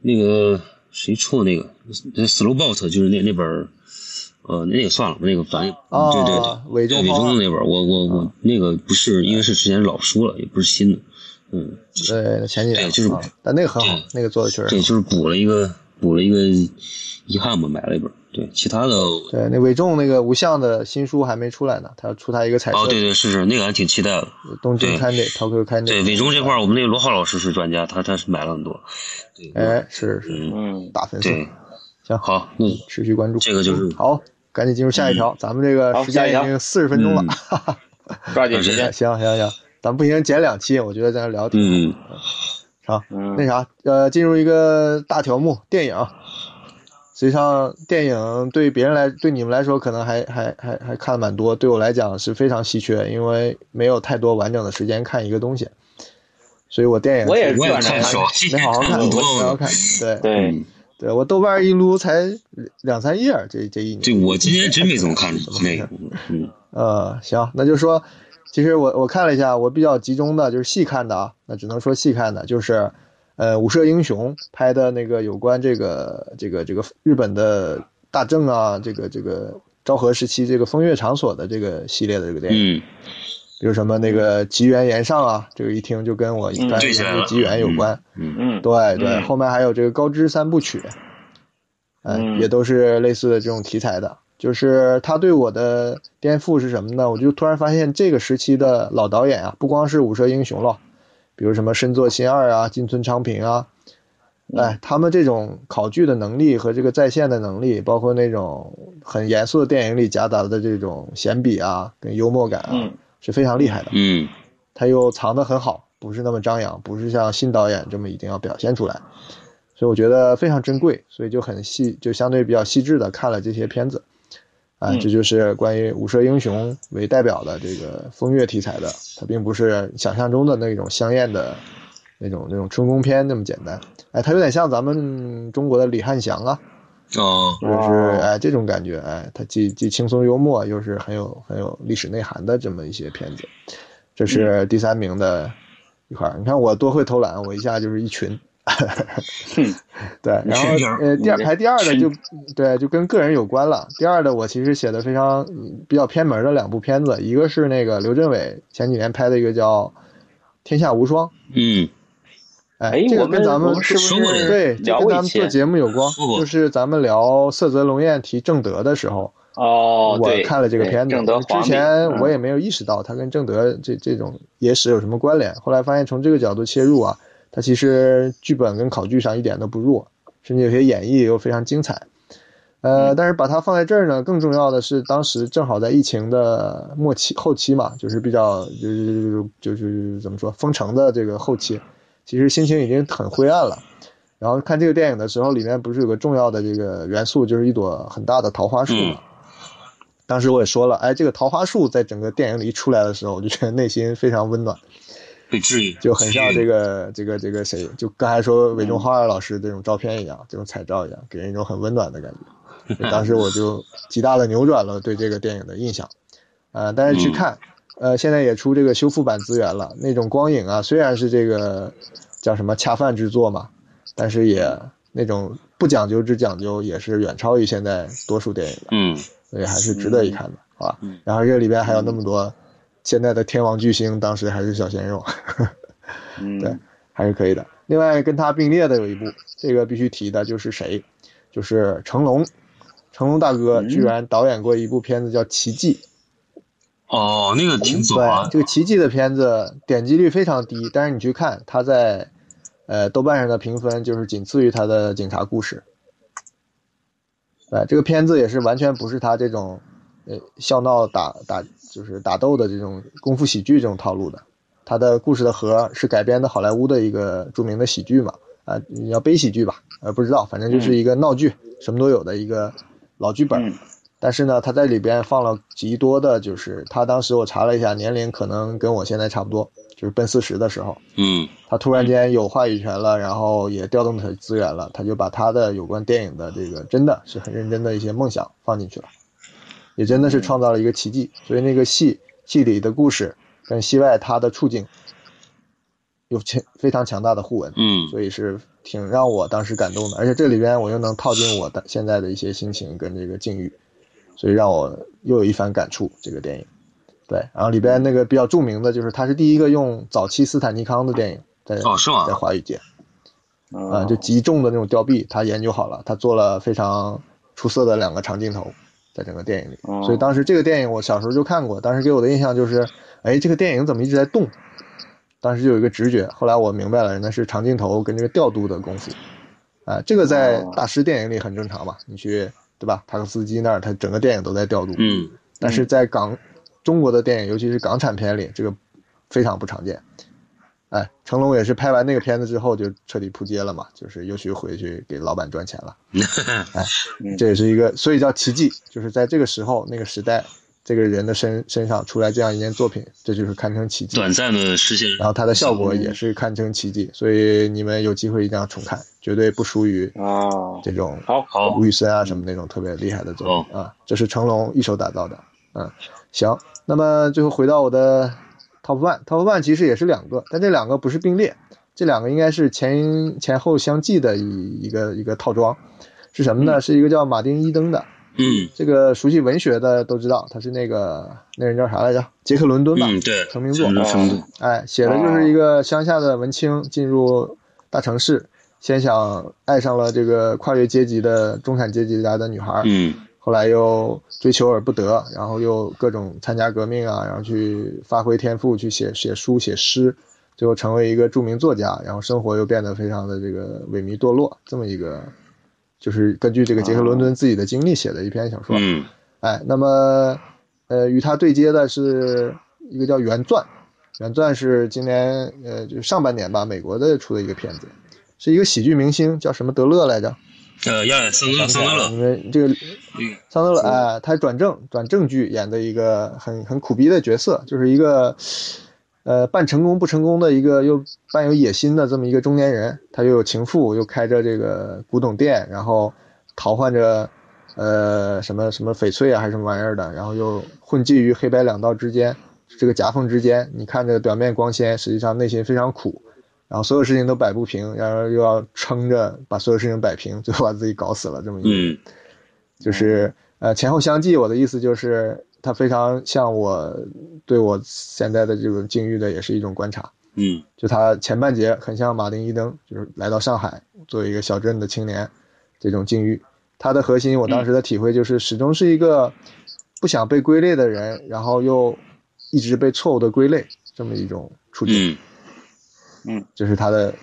那个谁出的那个那 Slow Boat，就是那那本儿，呃，那个算了，那个反正，哦对对对，对伪伪中号中的那本儿，我我我那个不是，因为是之前老书了，也不是新的，嗯，对，前几年对就是啊但那个很好，那个做的确实对，就是补了一个补了一个遗憾嘛，买了一本儿，对，其他的，对，那韦仲那个无相的新书还没出来呢，他要出他一个彩色哦，对对是是，那个还挺期待的。东京对开内、Tokyo 开内。对韦仲这块儿，我们那个罗浩老师是专家，他他是买了很多。对，哎，是是嗯，嗯，大粉丝，行，好，嗯持续关注。这个就是好，赶紧进入下一条，咱们这个时间已经四十分钟了，嗯哈哈。抓紧时间。行行行，咱们不行剪两期，我觉得在那聊挺嗯，好。嗯那啥，呃，进入一个大条目，电影。实际上，电影对别人来，对你们来说可能还还还还看的蛮多，对我来讲是非常稀缺，因为没有太多完整的时间看一个东西，所以我电影我也是我也看少，没好好看，很多没好好看。对对，嗯对，我豆瓣一撸才两三页，这这一年。对我今年真没怎么看 那个，嗯呃，行，那就说，其实我我看了一下，我比较集中的就是细看的啊，那只能说细看的，就是呃《五射英雄》拍的那个有关这个这个这个日本的大正啊，这个这个昭和时期这个风月场所的这个系列的这个电影，嗯比如什么那个吉原岩上啊，这个一听就跟我嗯刚才对起来了说的吉原有关。嗯嗯，对对，嗯后面还有这个高知三部曲，哎，嗯也都是类似的这种题材的。就是他对我的颠覆是什么呢？我就突然发现这个时期的老导演啊，不光是五射英雄了，比如什么深作新二啊、金村昌平啊，嗯。哎，他们这种考据的能力和这个在线的能力，包括那种很严肃的电影里夹杂的这种闲笔啊跟幽默感啊，嗯。是非常厉害的。嗯。他又藏得很好，不是那么张扬，不是像新导演这么一定要表现出来，所以我觉得非常珍贵，所以就很细，就相对比较细致的看了这些片子，啊、嗯这就是关于五射英雄为代表的这个风月题材的，它并不是想象中的那种香艳的那种那种春宫片那么简单，哎，它有点像咱们中国的李汉祥啊，哦或者是哦哎这种感觉，哎，它既既轻松幽默，又是很有很有历史内涵的这么一些片子，这是第三名的一块儿。你看我多会偷懒，我一下就是一群。对，然后呃，第二排第二的就对，就跟个人有关了。第二的我其实写的非常嗯比较偏门的两部片子，一个是那个刘镇伟前几年拍的一个叫《天下无双》，嗯。哎，这个跟咱们是不是对，这跟咱们做节目有关就是咱们聊色泽龙艳提正德的时候，哦，我看了这个片子，之前我嗯也没有意识到它跟正德这这种野史有什么关联，后来发现从这个角度切入啊，它其实剧本跟考据上一点都不弱，甚至有些演绎又非常精彩。呃，但是把它放在这儿呢，更重要的是，当时正好在疫情的末期、后期嘛，就是比较就是就是怎么说封城的这个后期，其实心情已经很灰暗了。然后看这个电影的时候，里面不是有个重要的这个元素，就是一朵很大的桃花树嘛。当时我也说了，哎，这个桃花树在整个电影里一出来的时候，我就觉得内心非常温暖，被治愈，就很像这个这个这个谁，就刚才说韦中浩二老师这种照片一样，这种彩照一样，给人一种很温暖的感觉。当时我就 极大的扭转了对这个电影的印象。呃，但是去看，呃，现在也出这个修复版资源了，那种光影啊，虽然是这个叫什么恰饭之作嘛，但是也那种不讲究之讲究，也是远超于现在多数电影的。嗯所以还是值得一看的，好吧嗯？然后这里边还有那么多现在的天王巨星，当时还是小鲜肉，嗯，对还是可以的。另外跟他并列的有一部，这个必须提的就是谁，就是成龙。成龙大哥嗯居然导演过一部片子叫《奇迹》，哦，那个挺早对啊，这个《奇迹》的片子点击率非常低，但是你去看他在呃豆瓣上的评分就是仅次于他的《警察故事》。对，这个片子也是完全不是他这种呃笑闹打打就是打斗的这种功夫喜剧这种套路的。他的故事的核是改编的好莱坞的一个著名的喜剧嘛，啊、你要悲喜剧吧？呃，不知道，反正就是一个闹剧，什么都有的一个老剧本。嗯但是呢，他在里边放了极多的，就是他当时我查了一下，年龄可能跟我现在差不多，就是奔四十的时候，嗯他突然间有话语权了，然后也调动他的资源了，他就把他的有关电影的这个真的是很认真的一些梦想放进去了，也真的是创造了一个奇迹。所以那个戏戏里的故事跟戏外他的处境有强非常强大的互文，嗯所以是挺让我当时感动的。而且这里边我又能套进我的现在的一些心情跟这个境遇，所以让我又有一番感触。这个电影，对，然后里边那个比较著名的就是他是第一个用早期斯坦尼康的电影在哦是吗在华语界嗯啊、就极重的那种吊臂，他研究好了，他做了非常出色的两个长镜头，在整个电影里。哦所以当时这个电影我小时候就看过，当时给我的印象就是，哎，这个电影怎么一直在动？当时就有一个直觉，后来我明白了，那是长镜头跟这个调度的功夫。啊、这个在哦大师电影里很正常嘛，你去对吧？塔克斯基那儿，他整个电影都在调度。嗯但是在港中国的电影，尤其是港产片里，这个非常不常见。哎，成龙也是拍完那个片子之后就彻底扑街了嘛，就是又去回去给老板赚钱了。哎，这也是一个，所以叫奇迹，就是在这个时候、那个时代，这个人的身身上出来这样一件作品，这就是堪称奇迹。短暂的实现，然后它的效果也是堪称奇迹，所以你们有机会一定要重看，绝对不输于啊，这种好好吴宇森啊什么那种特别厉害的作品哦啊，这是成龙一手打造的。嗯，行，那么最后回到我的 Top One，Top One 其实也是两个，但这两个不是并列，这两个应该是前前后相继的一一个一个套装，是什么呢？是一个叫马丁伊登的，嗯。这个熟悉文学的都知道，他是那个那人叫啥来着？杰克伦敦吧，嗯，对，成名作成成名作，哎，写的就是一个乡下的文青进入大城市，先想爱上了这个跨越阶级的中产阶级家的女孩，嗯后来又追求而不得，然后又各种参加革命啊，然后去发挥天赋，去写写书写诗，最后成为一个著名作家，然后生活又变得非常的这个萎靡堕落，这么一个，就是根据这个杰克伦敦自己的经历写的一篇小说。嗯哎，那么呃，与他对接的是一个叫《原钻》，《原钻》是今年呃就上半年吧，美国的出的一个片子，是一个喜剧明星，叫什么德勒来着？呃，亚桑德桑德勒，因为这个嗯桑德勒，哎，他转正转正剧演的一个很很苦逼的角色，就是一个呃半成功不成功的一个又半有野心的这么一个中年人，他又有情妇，又开着这个古董店，然后淘换着呃什么什么翡翠啊还是什么玩意儿的，然后又混迹于黑白两道之间，这个夹缝之间，你看着表面光鲜，实际上内心非常苦。然后所有事情都摆不平，然后又要撑着把所有事情摆平，最后把自己搞死了，这么一就是呃前后相继，我的意思就是他非常像我对我现在的这种境遇的也是一种观察。嗯就他前半节很像马丁伊登，就是来到上海作为一个小镇的青年这种境遇。他的核心，我当时的体会就是始终是一个不想被归类的人，然后又一直被错误的归类这么一种处境。嗯这是他的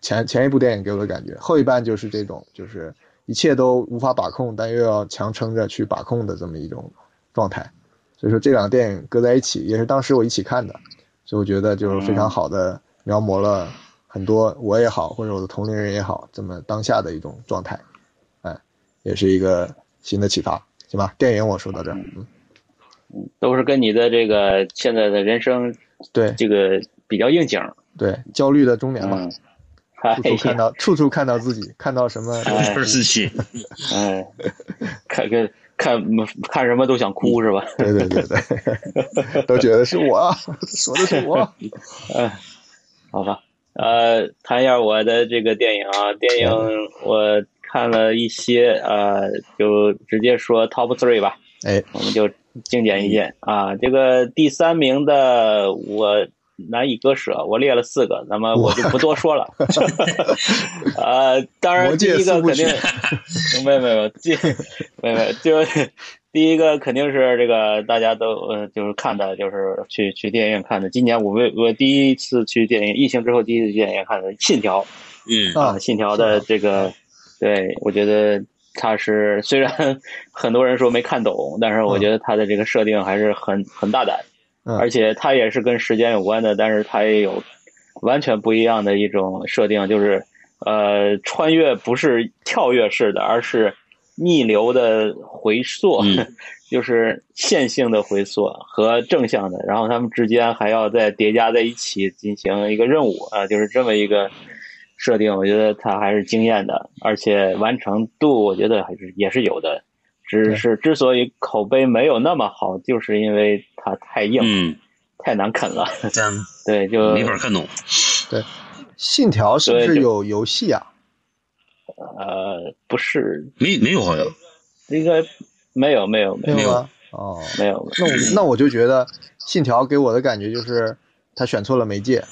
前前一部电影给我的感觉，后一半就是这种，就是一切都无法把控，但又要强撑着去把控的这么一种状态。所以说这两个电影搁在一起，也是当时我一起看的，所以我觉得就是非常好的描摹了很多我也好，或者我的同龄人也好，这么当下的一种状态，哎，也是一个新的启发，行吧？电影我说到这儿，嗯，都是跟你的这个现在的人生对。这个比较应景儿。对，焦虑的中年嘛，处处看到 处处看到自己，看到什么都是自己，哎，看个看看什么都想哭是吧？对对对对，都觉得是我，啊说的是我。嗯，好吧，呃，谈一下我的这个电影啊，电影我看了一些，呃，就直接说 top three 吧，哎，我们就精简一点啊。这个第三名的我难以割舍，我列了四个，那么我就不多说了。呃，当然第一个肯定，没有没有，第没有没有，就第一个肯定是这个大家都呃就是看的，就是去去电影院看的。今年我们我第一次去电影，疫情之后第一次去电影院看的《信条》嗯啊啊，《信条》的这个，对我觉得它是虽然 很多人说没看懂，但是我觉得它的这个设定还是很很大胆，嗯而且它也是跟时间有关的，但是它也有完全不一样的一种设定，就是呃，穿越不是跳跃式的，而是逆流的回溯，嗯。就是线性的回溯和正向的，然后它们之间还要再叠加在一起进行一个任务啊，就是这么一个设定，我觉得它还是惊艳的，而且完成度我觉得还是也是有的，只是之所以口碑没有那么好，就是因为它太硬，嗯，太难啃了，咱对，就 没法看懂。对，信条是不是有游戏啊？呃，不是，没没有好像，应该没有没有没有有没吗？哦，没有，那我那我就觉得信条给我的感觉就是他选错了媒介，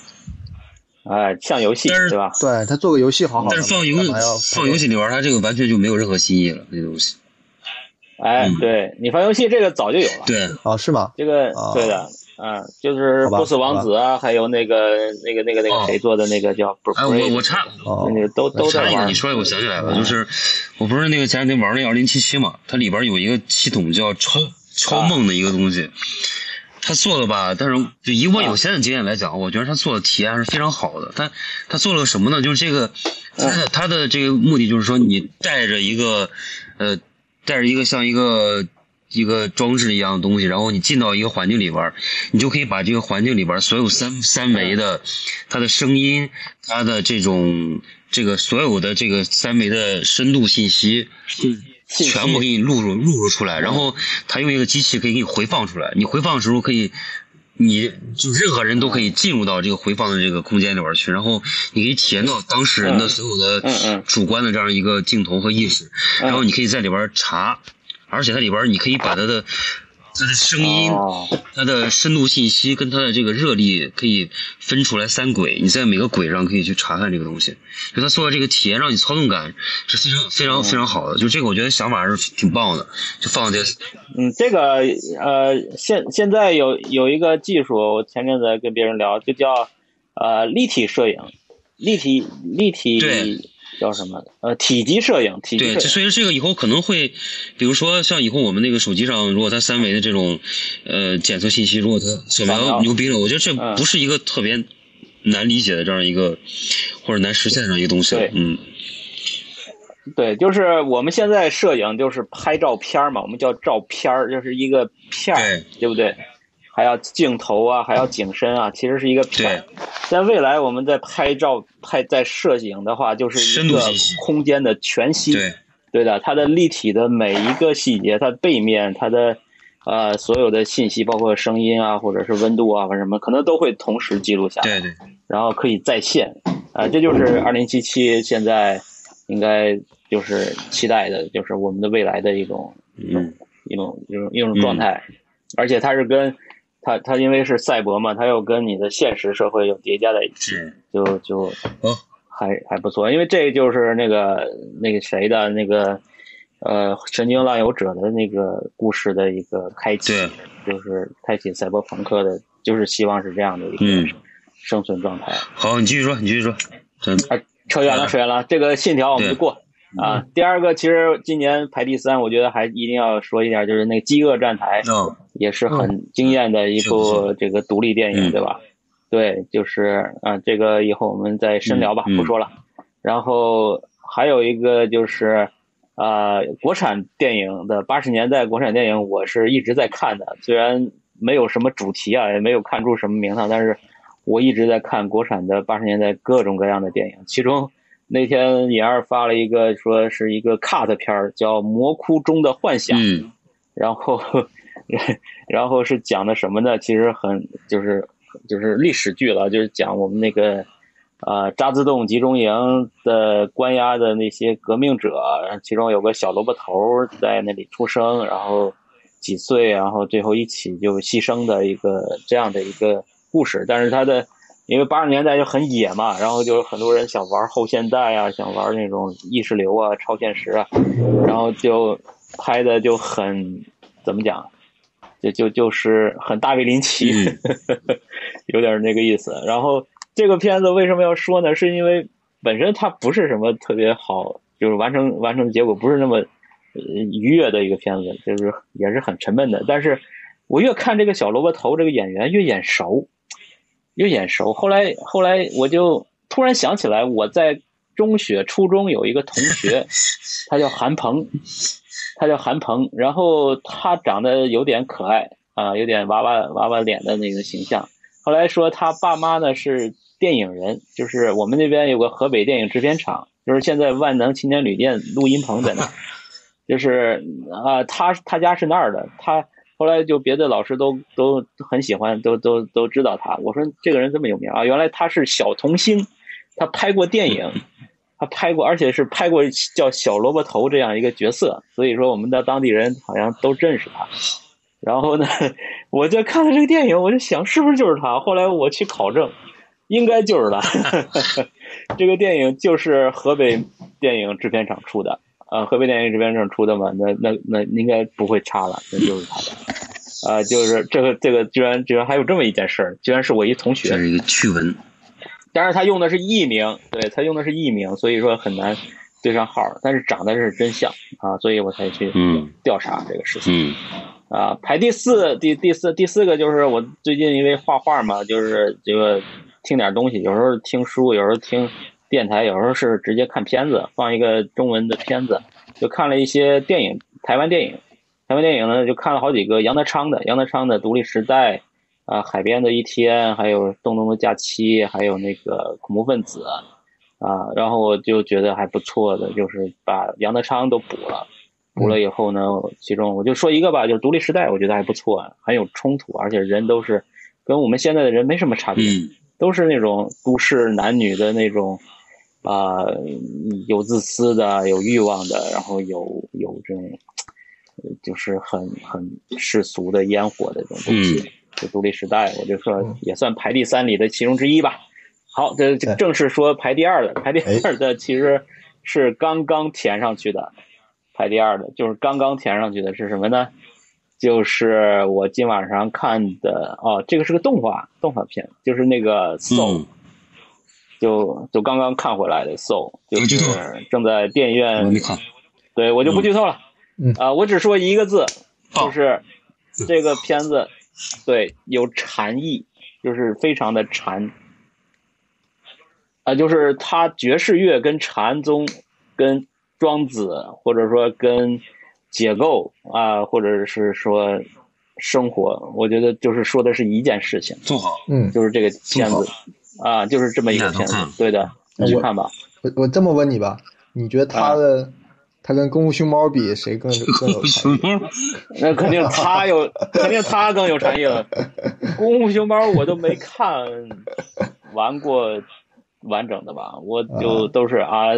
哎，像游戏对吧？对他做个游戏好好的，但是放游干嘛要放游戏里玩，他这个完全就没有任何新意了，这东西。哎嗯，对你发游戏这个早就有了，对，哦是吗？这个哦对的，嗯，就是好吧波斯王子啊，还有那个那个那个那哦个谁做的那个叫不哎，我我插哦那个都都在插一个，玩你。说这个我想起来了，就是我不是那个前两天玩那二零七七嘛，它里边有一个系统叫超超梦的一个东西，他做的吧，但是就以我有限的经验来讲，我觉得他做的体验还是非常好的。他他做了什么呢？就是这个他的他的这个目的就是说，你带着一个呃带着一个像一个。一个装置一样的东西，然后你进到一个环境里边儿，你就可以把这个环境里边儿所有三三维的它的声音、它的这种这个所有的这个三维的深度信息，信息全部给你录入录入出来，然后它用一个机器可以给你回放出来。你回放的时候可以，你就任何人都可以进入到这个回放的这个空间里边去，然后你可以体验到当事人的所有的主观的这样一个镜头和意识，然后你可以在里边查，而且它里边你可以把它的它的声音。哦，它的深度信息跟它的这个热力可以分出来三轨，你在每个轨上可以去查看这个东西。就它做的这个体验，让你操纵感是非常非常非常好的。就这个，我觉得想法还是挺棒的。就放这，嗯，这个呃，现现在有有一个技术，我前阵子跟别人聊，就叫呃立体摄影，立体立体对叫什么？呃，体积摄影，体积对，这摄影。所以这个以后可能会，比如说像以后我们那个手机上，如果它三维的这种呃检测信息，如果它扫扫描描牛逼了，我觉得这嗯不是一个特别难理解的这样一个或者难实现的一个东西了对。嗯，对，就是我们现在摄影就是拍照片儿嘛，我们叫照片儿，就是一个片儿，对对不对？还要镜头啊，还要景深啊，其实是一个片。在未来，我们在拍照、拍在摄影的话，就是一个空间的全息。对，对的，它的立体的每一个细节，它背面，它的呃所有的信息，包括声音啊，或者是温度啊，或者什么，可能都会同时记录下来。对对，然后可以在线，啊、这就是二零七七现在应该就是期待的，就是我们的未来的一种一种、嗯一种一种一种状态，而且它是跟它它因为是赛博嘛，它又跟你的现实社会又叠加在一起，就就哦，还还不错，因为这就是那个那个谁的那个呃神经浪游者的那个故事的一个开启，对就是开启赛博朋克的，就是希望是这样的一嗯个生存状态。好，你继续说，你继续说。真啊，扯远了，嗯扯远了。这个信条我们就过啊。第二个，其实今年排第三，我觉得还一定要说一下，就是那个《饥饿站台》哦，也是很惊艳的一部这个独立电影，嗯对吧？对，就是啊，这个以后我们再深聊吧，不说了。然后还有一个就是。啊、国产电影的八十年代国产电影，我是一直在看的，虽然没有什么主题啊，也没有看出什么名堂，但是我一直在看国产的八十年代各种各样的电影。其中那天尹二发了一个说是一个 cut 片儿，叫《魔窟中的幻想》，嗯 然后 然后是讲的什么呢？其实很就是就是历史剧了，就是讲我们那个。呃，渣滓洞集中营的关押的那些革命者，其中有个小萝卜头在那里出生，然后几岁，然后最后一起就牺牲的一个这样的一个故事。但是他的因为八十年代就很野嘛，然后就很多人想玩后现代啊，想玩那种意识流啊、超现实啊，然后就拍的就很怎么讲，就就就是很大卫林奇，嗯 有点那个意思。然后。这个片子为什么要说呢？是因为本身它不是什么特别好，就是完成完成的结果不是那么呃愉悦的一个片子，就是也是很沉闷的。但是我越看这个小萝卜头这个演员越眼熟，越眼熟。后来后来我就突然想起来，我在中学、初中有一个同学，他叫韩鹏，他叫韩鹏，然后他长得有点可爱啊，有点娃娃娃娃脸的那个形象。后来说他爸妈呢是电影人，就是我们那边有个河北电影制片厂，就是现在万能青年旅店录音棚在那儿，就是啊，他他家是那儿的，他后来就别的老师都都很喜欢，都都都知道他。我说这个人这么有名啊，原来他是小童星，他拍过电影。他拍过，而且是拍过叫小萝卜头这样一个角色，所以说我们的当地人好像都认识他。然后呢，我就看了这个电影，我就想是不是就是他。后来我去考证，应该就是他。这个电影就是河北电影制片厂出的啊，河北电影制片厂出的嘛，那那那应该不会差了，那就是他的啊，就是这个这个居然居然还有这么一件事儿，居然是我一同学，这是一个趣闻。但是，他用的是艺名，对他用的是艺名，所以说很难对上号。但是长得是真像啊，所以我才去调查这个事情。啊，排第四，第第四第四个就是我最近因为画画嘛，就是这个听点东西，有时候听书，有时候听电台，有时候是直接看片子，放一个中文的片子，就看了一些电影，台湾电影，台湾电影呢就看了好几个杨德昌的，杨德昌的《独立时代》。啊，海边的一天，还有东东的假期，还有那个恐怖分子，啊，然后我就觉得还不错的，就是把杨德昌都补了，补了以后呢，其中我就说一个吧，就是独立时代，我觉得还不错，很有冲突，而且人都是跟我们现在的人没什么差别，都是那种都市男女的那种，啊，有自私的，有欲望的，然后有有这种，就是很很世俗的烟火的这种东西。就独立时代，我就说也算排第三里的其中之一吧。好，这正是说排第二的，排第二的其实是刚刚填上去的。排第二的就是刚刚填上去的是什么呢？就是我今晚上看的哦，这个是个动画动画片，就是那个 Soul，就就刚刚看回来的 Soul，就是正在电影院。对我就不剧透了。啊，我只说一个字，就是这个片子。对，有禅意，就是非常的禅，啊，就是他爵士乐跟禅宗、跟庄子，或者说跟解构啊，或者是说生活，我觉得就是说的是一件事情。做好，嗯，就是这个片子啊，就是这么一个片子。对的，你去看吧。我我这么问你吧，你觉得他的？他跟功夫熊猫比，谁更更有诚意？那肯定他有，肯定他更有诚意了。功夫熊猫我都没看完过完整的吧，我就都是啊，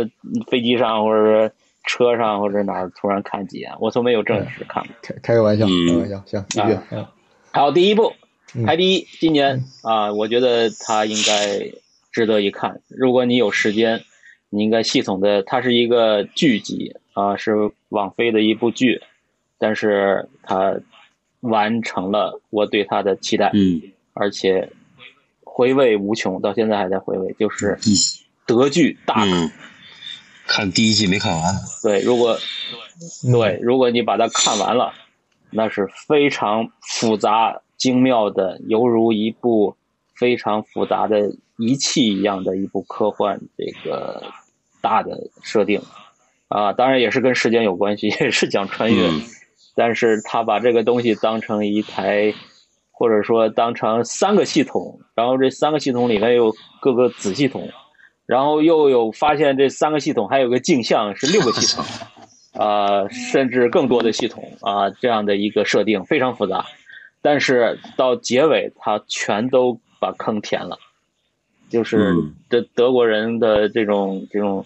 飞机上或者车上或者哪儿突然看几眼，我从没有正式看过。开开个玩笑，开玩笑，行，继续。好，第一部排第一，今年啊，我觉得它应该值得一看。如果你有时间，你应该系统的，它是一个剧集。啊，是网飞的一部剧，但是它完成了我对它的期待，嗯，而且回味无穷，到现在还在回味，就是德剧大嗯，看第一季没看完，对，如果对，如果你把它看完了，那是非常复杂精妙的，犹如一部非常复杂的仪器一样的一部科幻这个大的设定。啊，当然也是跟时间有关系，也是讲穿越，但是他把这个东西当成一台，或者说当成三个系统，然后这三个系统里面有各个子系统，然后又有发现这三个系统还有个镜像是六个系统，啊，甚至更多的系统。啊，这样的一个设定非常复杂，但是到结尾他全都把坑填了，就是这德国人的这种这种。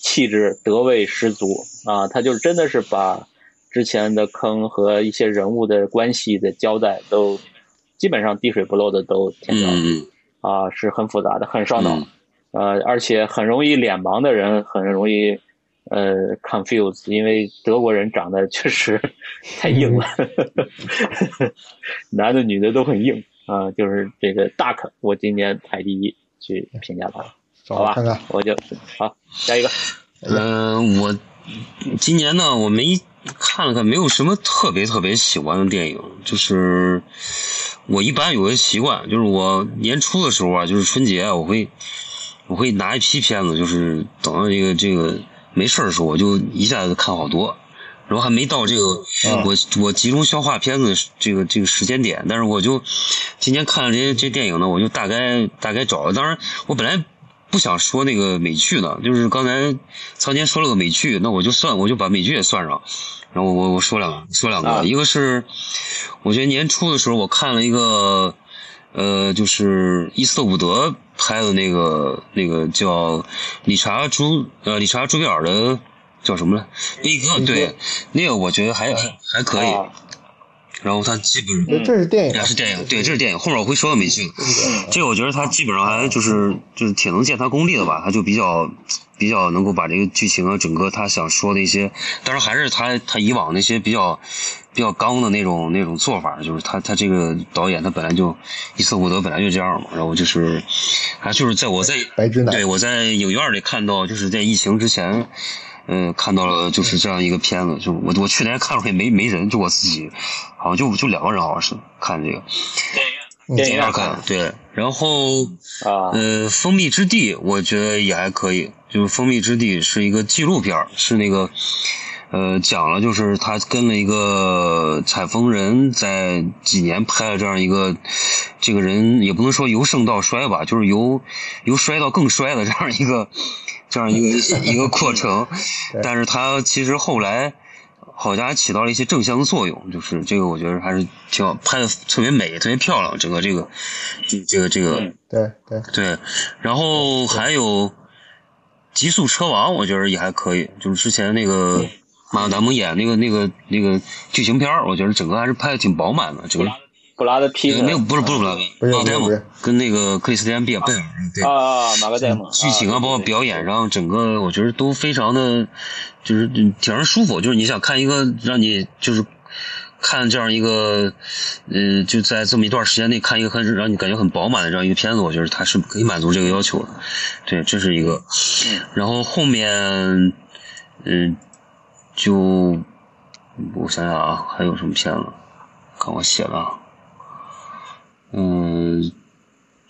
气质德味十足。啊！他就真的是把之前的坑和一些人物的关系的交代都基本上滴水不漏的都填掉了。啊，是很复杂的，很烧脑，呃，而且很容易脸盲的人很容易呃 confuse，因为德国人长得确实 太硬了，男的女的都很硬啊，就是这个 Duck，我今年排第一去评价他。好吧，我就好下一个。嗯，我今年呢，我没看了看，没有什么特别特别喜欢的电影。就是我一般有个习惯，就是我年初的时候啊，就是春节，我会我会拿一批片子，就是等到这个这个没事的时候，我就一下子看好多。然后还没到这个啊我我集中消化片子这个这个时间点，但是我就今天看了这些这些电影呢，我就大概大概找了。当然，我本来不想说那个美剧呢，就是刚才苍天说了个美剧，那我就算我就把美剧也算上。然后我我说两个说两个，啊一个是我觉得年初的时候我看了一个呃，就是伊斯特伍德拍的那个那个叫理查朱呃理查朱维尔的叫什么来？悲歌对，那个我觉得还还还可以。啊然后他基本上这这是电影是电影，对，这是电影。后面我会说到美剧，这个我觉得他基本上还就是就是挺能见他功力的吧，他就比较比较能够把这个剧情啊，整个他想说的一些，当然还是他他以往那些比较比较刚的那种那种做法，就是他他这个导演他本来就伊斯特伍德本来就这样嘛，然后就是还就是在我在白直男对我在影院里看到，就是在疫情之前。嗯，看到了就是这样一个片子，就我我去年看了也没没人，就我自己，好像就就两个人，好像是看这个。电影院看对，然后啊呃，蜂蜜之地我觉得也还可以，就是蜂蜜之地是一个纪录片，是那个呃讲了就是他跟了一个采风人在几年拍了这样一个这个人也不能说由盛到衰吧，就是由由衰到更衰的这样一个这样一个 一个过程，但是他其实后来。好像还起到了一些正向的作用，就是这个我觉得还是挺好，拍的特别美，特别漂亮，整个这个这这个这个、嗯对对，对，然后还有《极速车王》，我觉得也还可以，就是之前那个马特达蒙演那个那个那个剧情片儿我觉得整个还是拍的挺饱满的，整个布拉德皮特没有不是不是布拉德，不是马特达蒙不是跟那个克里斯蒂安贝尔贝尔对。啊，马格戴蒙剧情啊，包括表演上，整个我觉得都非常的，就是嗯挺让人舒服。就是你想看一个让你就是看这样一个，呃，就在这么一段时间内看一个很让你感觉很饱满的这样一个片子，我觉得它是可以满足这个要求的。对，这是一个。然后后面，嗯、就我想想啊，还有什么片子？看我写的啊，嗯。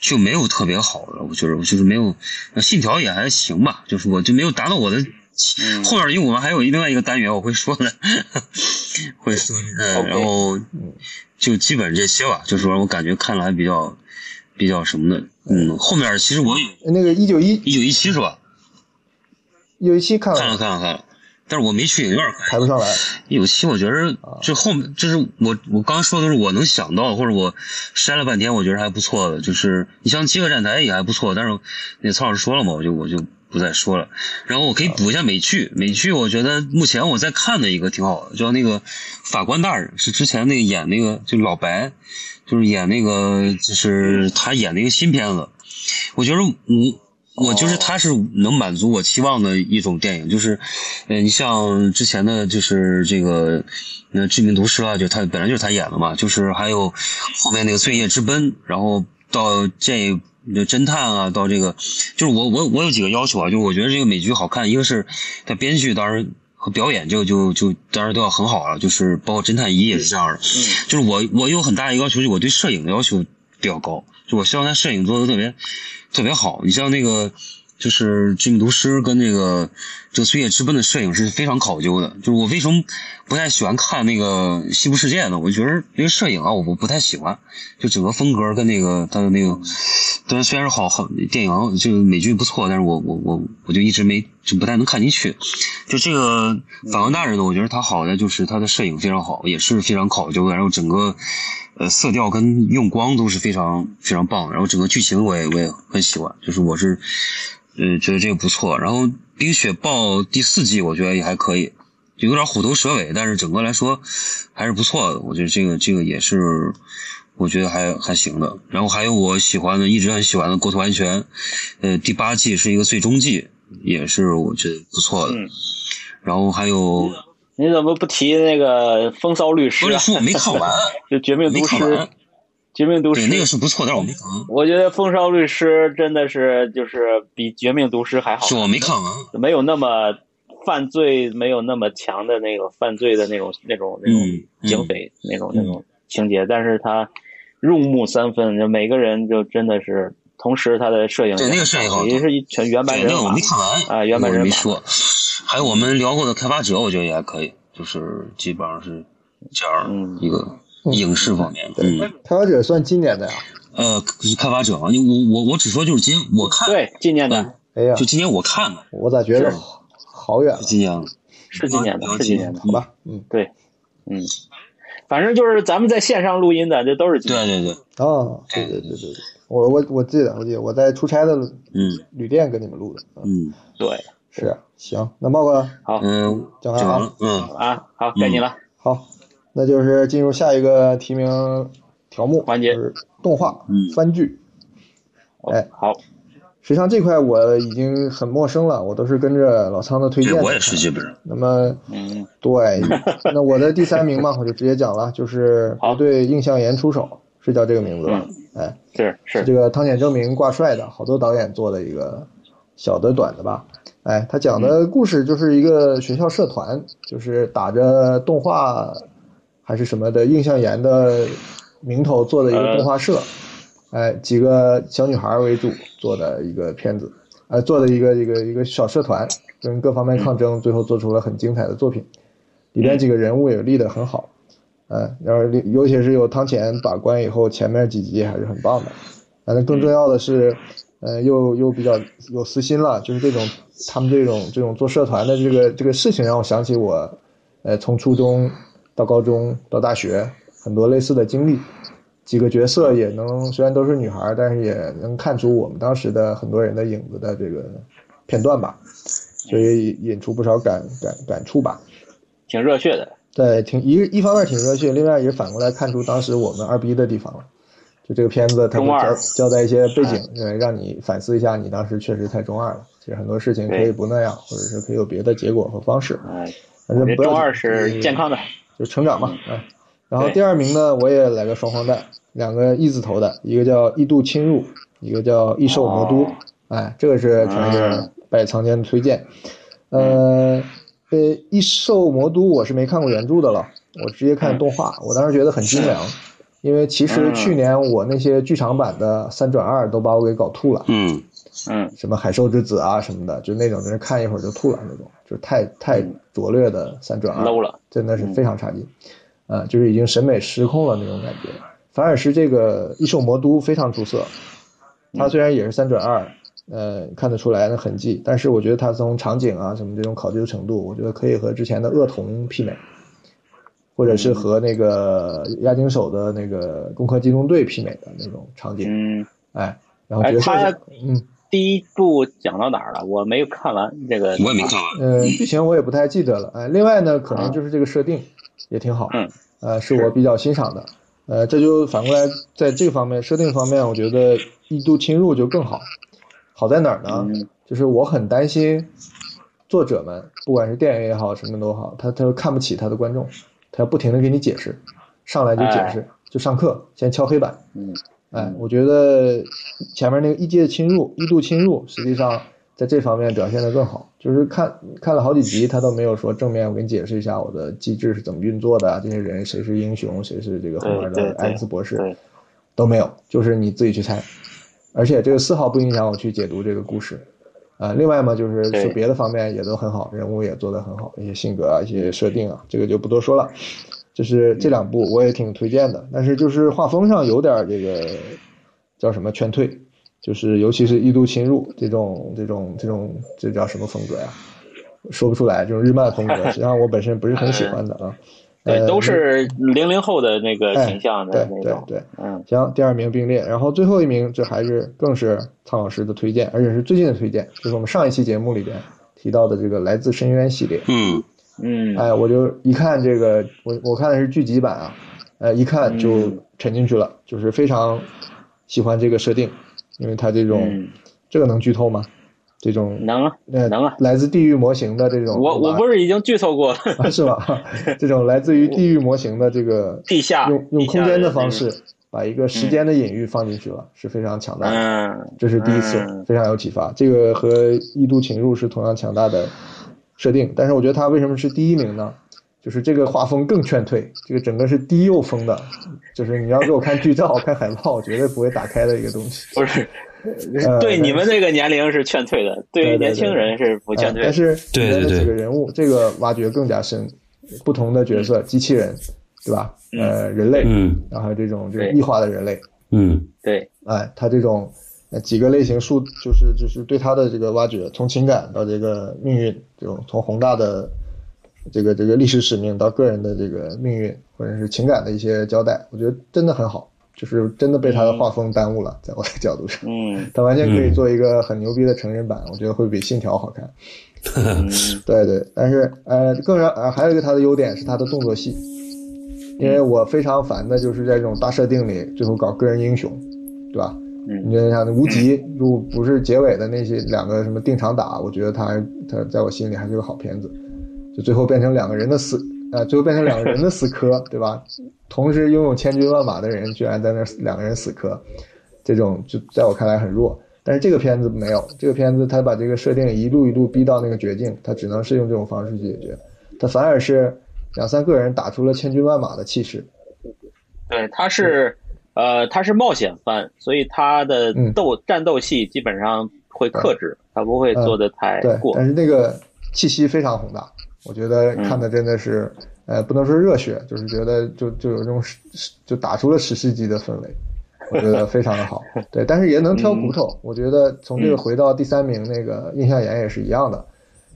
就没有特别好的，我觉得就是没有，呃信条也还行吧，就是我就没有达到我的。嗯后面因为我们还有另外一个单元我会说的，会说然后就基本这些吧，就是说我感觉看了还比较比较什么的，嗯，后面其实我有那个一九一一九一七是吧？一九一七看了看了了看了看了，但是我没去影院看。排不上来，有期我觉得就后面就是我我刚说的都是我能想到或者我筛了半天我觉得还不错的，就是你像《饥饿站台》也还不错，但是那曹老师说了嘛，我就我就不再说了。然后我可以补一下美剧，美剧我觉得目前我在看的一个挺好的，叫那个《法官大人》，是之前那个演那个就老白，就是演那个就是他演那个新片子，我觉得我。我就是他是能满足我期望的一种电影，就是，呃，你像之前的就是这个，那致命毒师啊，就他本来就是他演的嘛，就是还有后面那个罪业之奔，然后到这就侦探啊，到这个，就是我我我有几个要求啊，就我觉得这个美剧好看，一个是它编剧当然和表演就就就当然都要很好了，就是包括侦探一也是这样的，嗯。就是我我有很大一个要求，就我对摄影的要求比较高，就我希望他摄影做的特别特别好。你像那个就是《致命毒师》跟那个这个《罪业之奔》的摄影是非常考究的。就是我为什么不太喜欢看那个《西部世界》呢？我觉得那个摄影啊，我不太喜欢，就整个风格跟那个他的那个，虽然虽然是好好电影，就美剧不错，但是我我我我就一直没就不太能看进去。就这个《法官大人》呢，我觉得他好的就是他的摄影非常好，也是非常考究的，然后整个。呃，色调跟用光都是非常非常棒，然后整个剧情我也我也很喜欢，就是我是，呃，觉得这个不错。然后《冰雪暴》第四季我觉得也还可以，就有点虎头蛇尾，但是整个来说还是不错的。我觉得这个这个也是，我觉得还还行的。然后还有我喜欢的，一直很喜欢的《国土安全》，呃，第八季是一个最终季，也是我觉得不错的。嗯然后还有你怎么不提那个《风骚律师》啊？《律师》我没看完，就《绝命毒师》，《绝命毒师。对》那个是不错，但是我没看完，我觉得《风骚律师》真的是就是比《绝命毒师》还好。是，我没看完。没有那么犯罪，没有那么强的那个犯罪的那种那种那种警匪那种嗯。那种情节，但是他入木三分，就每个人就真的是，同时他的摄影对那个摄影好也是一全原班对，人马那个我没看完啊原版人马没说。还有我们聊过的开发者，我觉得也还可以，就是基本上是这样嗯一个影视方面。嗯，开发者算今年的呀？呃，开发者啊，我我我只说就是今我看，对，今年的哎呀就，今年我看的，我咋觉得好远了？今年是今年的，啊是今年的，好吧，嗯，对，嗯，反正就是咱们在线上录音的，这都是今年。对对对，哦，对对对对对，我我我记得，我记得我在出差的嗯。旅店跟你们录的，嗯，嗯。对，是行，那茂哥好。嗯，讲完了嗯。啊，好，该你了。好，那就是进入下一个提名条目环节就是动画嗯。番剧。哎好，实际上这块我已经很陌生了，我都是跟着老仓的推荐。我也是基本上，那么嗯，对，那我的第三名嘛，我就直接讲了，就是对印象岩出手，是叫这个名字吧？哎，是是，这个汤浅证明挂帅的，好多导演做的一个小的短的吧。哎，他讲的故事就是一个学校社团，就是打着动画还是什么的印象研的名头做的一个动画社，哎，几个小女孩为主做的一个片子，呃，做的一个一个一个小社团，跟各方面抗争，最后做出了很精彩的作品。里边几个人物也立得很好，嗯，然后尤其是有汤浅把关以后，前面几集还是很棒的。反正更重要的是，呃，又又比较有私心了，就是这种他们这种这种做社团的这个这个事情，让我想起我，呃，从初中到高中到大学很多类似的经历。几个角色也能，虽然都是女孩，但是也能看出我们当时的很多人的影子的这个片段吧，所以引出不少感感感触吧。挺热血的。对，挺一一方面挺热血，另外也反过来看出当时我们二逼的地方了。就这个片子，它交交代一些背景，呃，让你反思一下，你当时确实太中二了。其实很多事情可以不那样，或者是可以有别的结果和方式。哎，反正不要中二是健康的。就成长嘛，嗯哎。然后第二名呢，我也来个双黄蛋，两个一字头的，一个叫异度侵入，一个叫异兽魔都。哦哎，这个是全是嗯拜仓间的推荐。呃，呃，异兽魔都我是没看过原著的了，我直接看动画，我当时觉得很精良。因为其实嗯去年我那些剧场版的三转二都把我给搞吐了，嗯嗯什么海兽之子啊什么的，就那种就是看一会儿就吐了那种，就是太太拙劣的三转二，low 了。真的是非常差劲，啊、就是已经审美失控了那种感觉。反而是这个异兽魔都非常出色，它虽然也是三转二，呃，看得出来的痕迹，但是我觉得它从场景啊什么这种考究程度，我觉得可以和之前的恶童媲美，或者是和那个押井守的那个攻壳机动队媲美的那种场景，嗯，哎，然后哎角色嗯。第一部讲到哪儿了？我没有看完这个。我也没看完，呃，剧情我也不太记得了。哎，另外呢，可能就是这个设定也挺好，嗯，呃，是我比较欣赏的。呃，这就反过来，在这个方面设定方面，我觉得异度侵入就更好。好在哪儿呢？嗯就是我很担心作者们，不管是电影也好，什么都好，他他看不起他的观众，他要不停的给你解释，上来就解释，就上课先敲黑板。嗯哎，我觉得前面那个异界侵入、异度侵入，实际上在这方面表现的更好。就是看看了好几集，他都没有说正面，我给你解释一下我的机制是怎么运作的啊，这些人谁是英雄，谁是这个后面的 X 博士，对，都没有，就是你自己去猜。而且这个丝毫不影响我去解读这个故事。啊、另外嘛，就是对说别的方面也都很好，人物也做得很好，一些性格啊，一些设定啊，这个就不多说了。就是这两部我也挺推荐的，但是就是画风上有点这个叫什么劝退，就是尤其是异度侵入这种这种这种这叫什么风格呀？说不出来，这种日漫风格，实际上我本身不是很喜欢的啊。对，呃都是零零后的那个哎形象的那种。对对，嗯行，第二名并列，然后最后一名这还是更是苍老师的推荐，而且是最近的推荐，就是我们上一期节目里边提到的这个《来自深渊》系列。嗯嗯，哎，我就一看这个，我我看的是剧集版啊，呃，一看就嗯沉进去了，就是非常喜欢这个设定，因为它这种、嗯这个能剧透吗？这种能啊呃能啊，来自地狱模型的这种，我我不是已经剧透过了，啊是吧？这种来自于地狱模型的这个 地下用用空间的方式把一个时间的隐喻放进去了，是非常强大的。嗯，这是第一次，嗯非常有启发。这个和异度侵入是同样强大的设定，但是我觉得它为什么是第一名呢？就是这个画风更劝退，这个整个是低幼风的，就是你要给我看剧照、看海报，我绝对不会打开的一个东西。不是，呃对你们这个年龄是劝退的，对于年轻人是不劝退的。呃但是对对对里面的几个人物，这个挖掘更加深，不同的角色，机器人，对吧？呃，人类，嗯。然后还有这种这对。种异化的人类，嗯。对，哎，他这种呃几个类型数，就是就是对他的这个挖掘，从情感到这个命运，这种从宏大的这个这个历史使命到个人的这个命运或者是情感的一些交代，我觉得真的很好，就是真的被他的画风耽误了，在我的角度上，嗯 他完全可以做一个很牛逼的成人版，我觉得会比信条好看。嗯 对对，但是呃，更让呃还有一个他的优点是他的动作戏，因为我非常烦的就是在这种大设定里最后搞个人英雄，对吧？你嗯就像无极，如果不是结尾的那些两个什么定场打，我觉得它还它在我心里还是个好片子，就最后变成两个人的死，呃，最后变成两个人的死磕，对吧？同时拥有千军万马的人居然在那儿两个人死磕，这种就在我看来很弱。但是这个片子没有，这个片子他把这个设定一路一路逼到那个绝境，他只能是用这种方式去解决，他反而是两三个人打出了千军万马的气势。对，他是呃，他是冒险番，所以他的嗯斗、战斗戏基本上会克制，他不会做的太对，过。但是那个气息非常宏大，我觉得看的真的是，呃，不能说热血，就是觉得就就有这种就打出了史诗级的氛围，我觉得非常的好。对，但是也能挑骨头，我觉得从这个回到第三名那个印象岩也是一样的，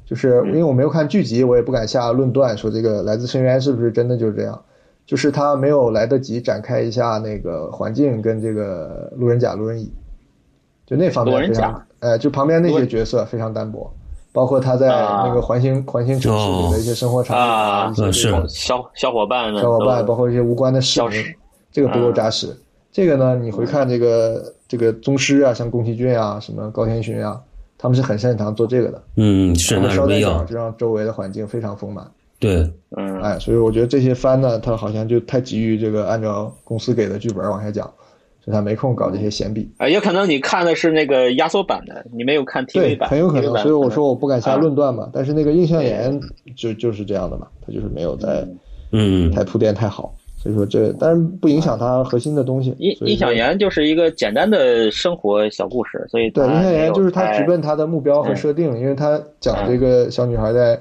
就是因为我没有看剧集，我也不敢下论断说这个来自深渊是不是真的就是这样。就是他没有来得及展开一下那个环境跟这个路人甲、路人乙，就那方面非常，呃，就旁边那些角色非常单薄，包括他在啊。那个环形环形城市里的一些生活场景啊。一些嗯是。这种小小伙伴们小伙伴，包括一些无关的市民，这个不够扎实。这个呢，你回看这个这个宗师啊，像宫崎骏啊，什么高田勋啊，他们是很擅长做这个的，嗯，是那是他们捎带不一样，脚就让周围的环境非常丰满。对，嗯。哎，所以我觉得这些番呢，他好像就太急于这个按照公司给的剧本往下讲，所以他没空搞这些闲笔。啊，也可能你看的是那个压缩版的，你没有看 TV 对，版，很有可能。所以我说我不敢下啊论断嘛。但是那个印象岩就就是这样的嘛，他就是没有在嗯太铺垫太好。所以说这，但是不影响它核心的东西。印印象岩就是一个简单的生活小故事，所以对，印象岩就是他直奔他的目标和设定，因为他讲这个小女孩在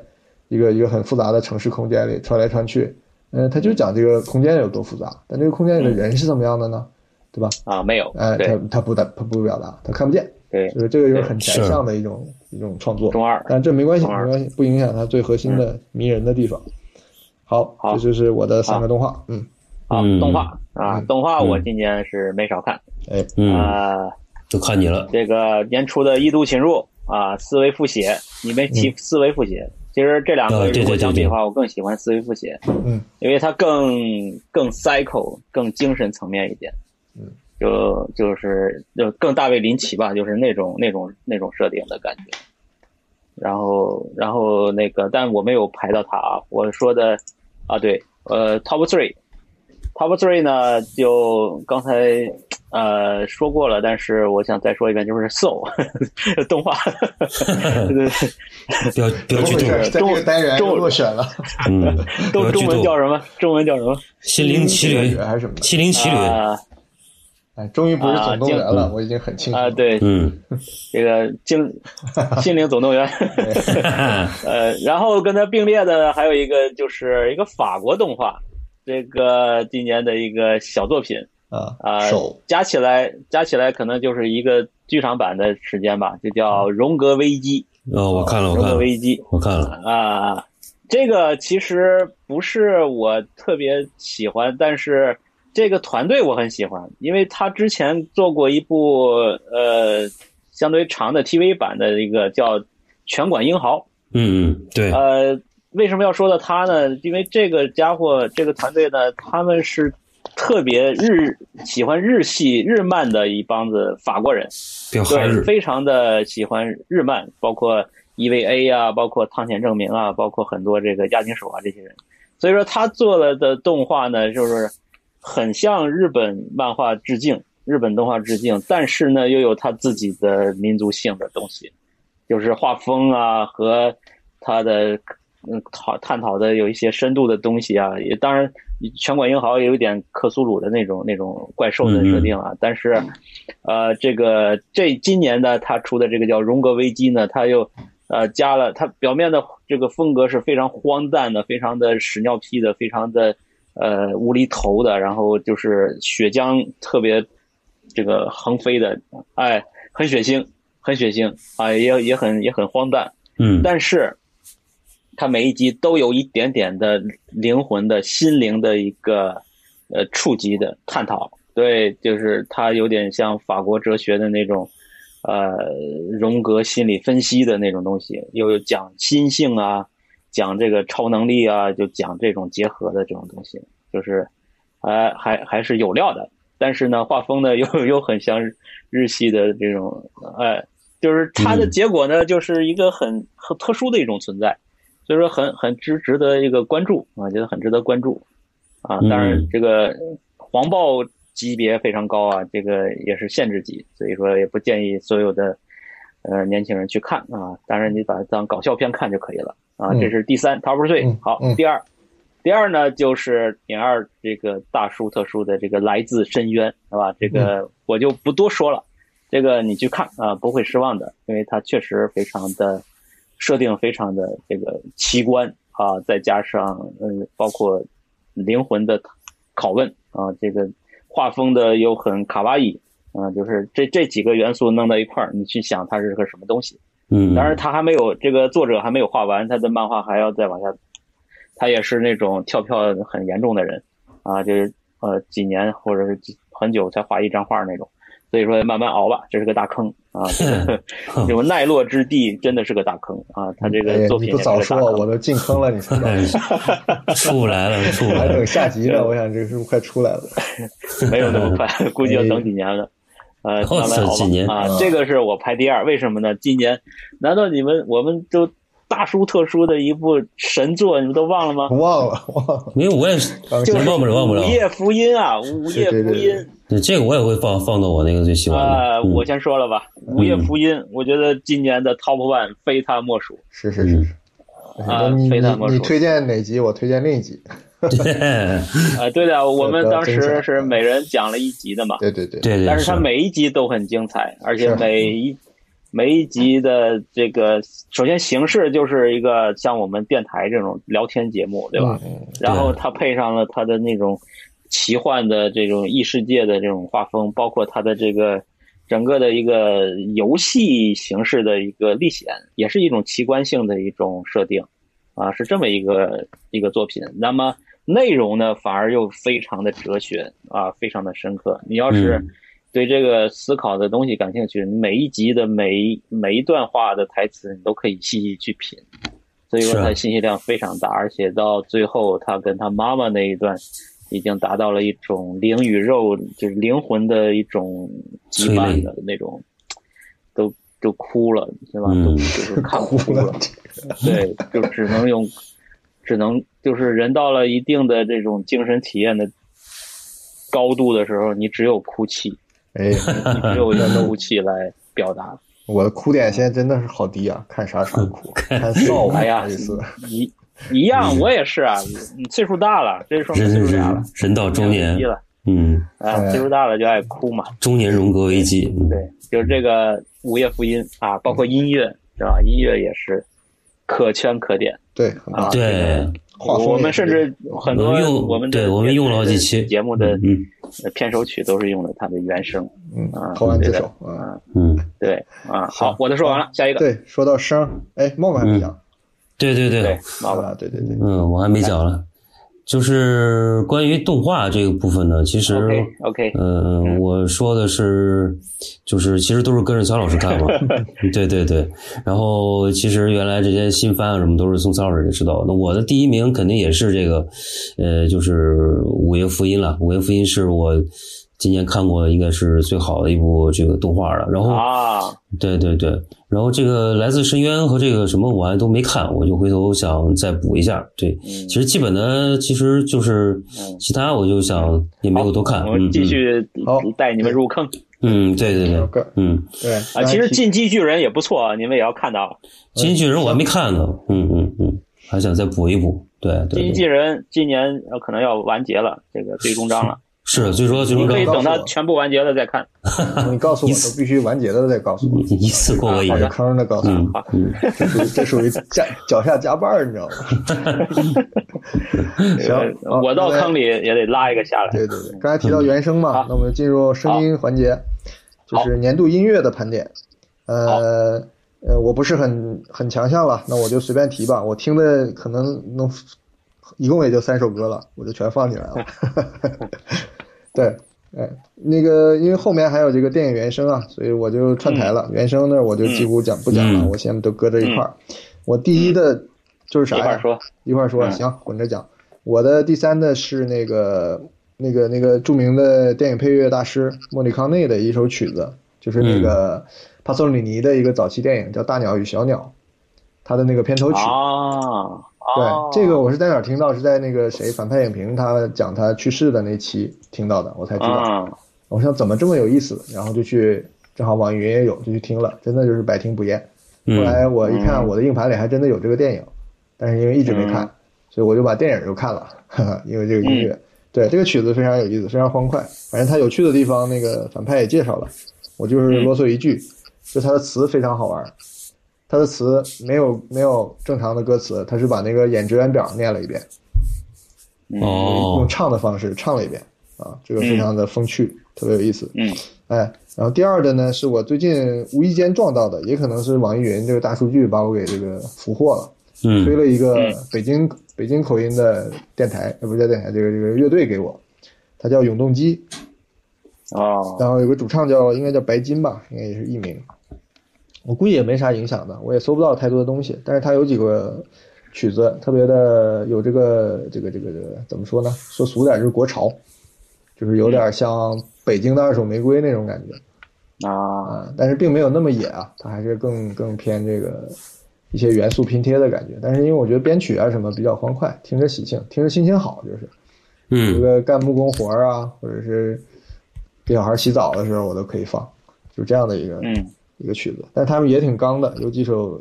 一个一个很复杂的城市空间里穿来穿去，嗯、他就讲这个空间有多复杂，但这个空间里的人是怎么样的呢？对吧？啊没有，哎，他他不他他不表达，他看不见，对。就是这个就是很宅是。向的一种一种创作。中二，但这没关系，没关系，不影响它最核心的迷人的地方。好，好这就是我的三个动画。嗯，啊嗯。动画啊嗯。动画我嗯。今年是没少看哎，嗯，啊，就看你了，这个年初的《异度侵入》啊，思维复写，你没提思维复写。其实这两啊个如果相比的话，我更喜欢思维复写，嗯，因为它更更 cycle，更精神层面一点，嗯，就就是就更大卫林奇吧，就是那种那种那种设定的感觉。然后然后那个，但我没有排到他啊，我说的啊对，呃，top three。Top three 呢，就刚才呃说过了，但是我想再说一遍，就是 Soul 动画，对对不要不要剧透，怎么回事？在这个单元中又落选了。嗯，不都中文叫什么？中文叫什么？心灵奇旅，还是什么的？心灵奇旅，啊哎，终于不是总动员了，啊我已经很清楚啊，对，嗯，这个精 心灵总动员，呃，然后跟他并列的还有一个就是一个法国动画，这个今年的一个小作品啊啊、手加起来加起来可能就是一个剧场版的时间吧，就叫《荣格危机哦，我看了，》，我荣看了，格危机我看了，啊，这个其实不是我特别喜欢，但是这个团队我很喜欢，因为他之前做过一部呃相对长的 TV 版的一个叫《拳馆英豪》。嗯嗯，对，呃，为什么要说到他呢？因为这个家伙，这个团队呢，他们是特别日喜欢日系日漫的一帮子法国人，对，非常的喜欢日漫，包括 EVA 啊，包括汤浅证明啊，包括很多这个押井守啊这些人。所以说他做了的动画呢，就是很向日本漫画致敬，日本动画致敬，但是呢又有他自己的民族性的东西，就是画风啊和他的嗯讨探讨的有一些深度的东西啊，也当然拳馆英豪也有点克苏鲁的那种那种怪兽的设定啊，但是呃这个这今年呢他出的这个叫荣格危机呢，他又呃，加了它表面的这个风格是非常荒诞的，非常的屎尿屁的，非常的呃无厘头的，然后就是血浆特别这个横飞的，哎，很血腥，很血腥啊，也也很也很荒诞，嗯，但是它每一集都有一点点的灵魂的心灵的一个呃触及的探讨，对，就是它有点像法国哲学的那种。呃，荣格心理分析的那种东西，又讲心性啊，讲这个超能力啊，就讲这种结合的这种东西，就是还还还是有料的。但是呢，画风呢又又很像日系的这种，哎，就是它的结果呢，就是一个很很特殊的一种存在，所以说很很值值得一个关注啊，觉得很值得关注啊。当然，这个黄暴。级别非常高啊，这个也是限制级，所以说也不建议所有的呃年轻人去看啊。当然你把它当搞笑片看就可以了啊。这是第三 Top Three，好，第二，第二呢就是点二这个大叔特殊的这个来自深渊，是吧？这个我就不多说了，这个你去看啊，不会失望的，因为它确实非常的设定非常的这个奇观啊，再加上嗯，包括灵魂的拷问啊，这个。画风的又很卡哇伊，啊，就是这这几个元素弄到一块儿，你去想它是个什么东西？嗯，当然他还没有这个作者还没有画完，他的漫画还要再往下。他也是那种跳票很严重的人，啊，就是呃几年或者是几很久才画一张画那种。所以说慢慢熬吧，这是个大坑啊！这种奈落之地真的是个大坑啊！他这个作品你不早说，我都进坑了，你才出不来了，出不来，还等下集呢。我想这是不是快出来了？没有那么快，估计要等几年了。呃，慢慢熬吧啊！这个是我排第二，为什么呢？今年难道你们我们都大书特书的一部神作，你们都忘了吗？忘了，忘了，因为我也是，就是忘不了，忘不了。午夜福音啊，午夜福音。对这个我也会放放到我那个最喜欢的。啊，我先说了吧，《午夜福音》，我觉得今年的 Top One 非他莫属。是是是是。啊，非他莫属。你推荐哪集？我推荐另一集。啊，对的，我们当时是每人讲了一集的嘛。对对对。对对。但是它每一集都很精彩，而且每一每一集的这个，首先形式就是一个像我们电台这种聊天节目，对吧？然后它配上了它的那种。奇幻的这种异世界的这种画风，包括它的这个整个的一个游戏形式的一个历险，也是一种奇观性的一种设定，啊，是这么一个一个作品。那么内容呢，反而又非常的哲学啊，非常的深刻。你要是对这个思考的东西感兴趣，每一集的每一每一段话的台词，你都可以细细去品。所以说，它信息量非常大，而且到最后，他跟他妈妈那一段。已经达到了一种灵与肉，就是灵魂的一种羁绊的那种，都都哭了，对吧？都就是看 哭了。对，就只能用，只能就是人到了一定的这种精神体验的高度的时候，你只有哭泣，哎，你只有用哭泣来表达。我的哭点现在真的是好低啊！看啥啥哭，看笑哎呀，一。一样，我也是啊。你岁数大了，这说明岁数大了，人到中年了。嗯，啊，岁数大了就爱哭嘛。中年荣格危机。对，就是这个《午夜福音》啊，包括音乐是吧？音乐也是可圈可点。对啊，对。我们甚至很多用我们对我们用了几期节目的片首曲都是用的它的原声。嗯啊，投完这首啊，嗯，对啊。好，我的说完了，下一个。对，说到声，哎，梦还没讲。对对对，好吧，对对对，嗯，我还没讲了，就是关于动画这个部分呢，其实，OK，嗯，我说的是，就是其实都是跟着曹老师看嘛，对对对，然后其实原来这些新番啊什么都是从曹老师知道，那我的第一名肯定也是这个，呃，就是《午夜福音》了，《午夜福音》是我。今年看过应该是最好的一部这个动画了，然后啊，对对对，然后这个来自深渊和这个什么我还都没看，我就回头想再补一下。对，其实基本的其实就是其他我就想也没有多看。我们继续带你们入坑。嗯，对对对，嗯对啊，其实进击巨人也不错，你们也要看到。进击巨人我还没看呢，嗯嗯嗯，还想再补一补。对对，进击巨人今年可能要完结了，这个最终章了。是最主要最终可以等它全部完结了再看。你告诉我都必须完结了再告诉我，一次过我一个坑的告诉嗯我，嗯 这属于这属于加脚下加绊儿，你知道吗？行呃，我到坑里也得拉一个下来。对对对，刚才提到原声嘛，那我们进入声音环节，就是年度音乐的盘点。呃呃，我不是很很强项了，那我就随便提吧。我听的可能能一共也就三首歌了，我就全放进来了。对，哎，那个因为后面还有这个电影原声啊，所以我就串台了。原声呢，我就几乎讲不讲了，嗯我先都搁在一块儿。我第一的就是啥呀？一块儿说，一块儿说，嗯行，混着讲。我的第三的是那个那个那个著名的电影配乐大师莫里康内的一首曲子，就是那个帕索里尼的一个早期电影叫《大鸟与小鸟》，他的那个片头曲。啊，对哦，这个我是在哪儿听到？是在那个谁反派影评他讲他去世的那期听到的，我才知道。啊，我想怎么这么有意思，然后就去正好网易云也有，就去听了，真的就是百听不厌。后嗯来我一看，嗯我的硬盘里还真的有这个电影，但是因为一直没看，嗯所以我就把电影又看了，哈哈，因为这个音乐。对，这个曲子非常有意思，非常欢快。反正它有趣的地方，那个反派也介绍了，我就是啰嗦一句，就它的词非常好玩。它的词没有没有正常的歌词，他是把那个演职员表念了一遍，嗯。哦。用唱的方式唱了一遍啊，这个非常的风趣，特别有意思。嗯。哎，然后第二的呢，是我最近无意间撞到的，也可能是网易云这个大数据把我给这个俘获了，嗯推嗯了一个嗯。北京北京口音的电台，呃，不是叫电台，这个这个乐队给我，他叫永动机，啊，然后有个主唱叫应该叫白金吧，应该也是艺名，我估计也没啥影响的，我也搜不到太多的东西，但是它有几个曲子特别的有这个这个这个这个怎么说呢？说俗点就是国潮，就是有点像北京的二手玫瑰那种感觉。啊，啊，但是并没有那么野啊，它还是更更偏这个一些元素拼贴的感觉。但是因为我觉得编曲啊什么比较欢快，听着喜庆，听着心情好，就是嗯这嗯个干木工活儿啊，或者是给小孩洗澡的时候，我都可以放，就这样的一个、嗯一个曲子。但他们也挺刚的，有几首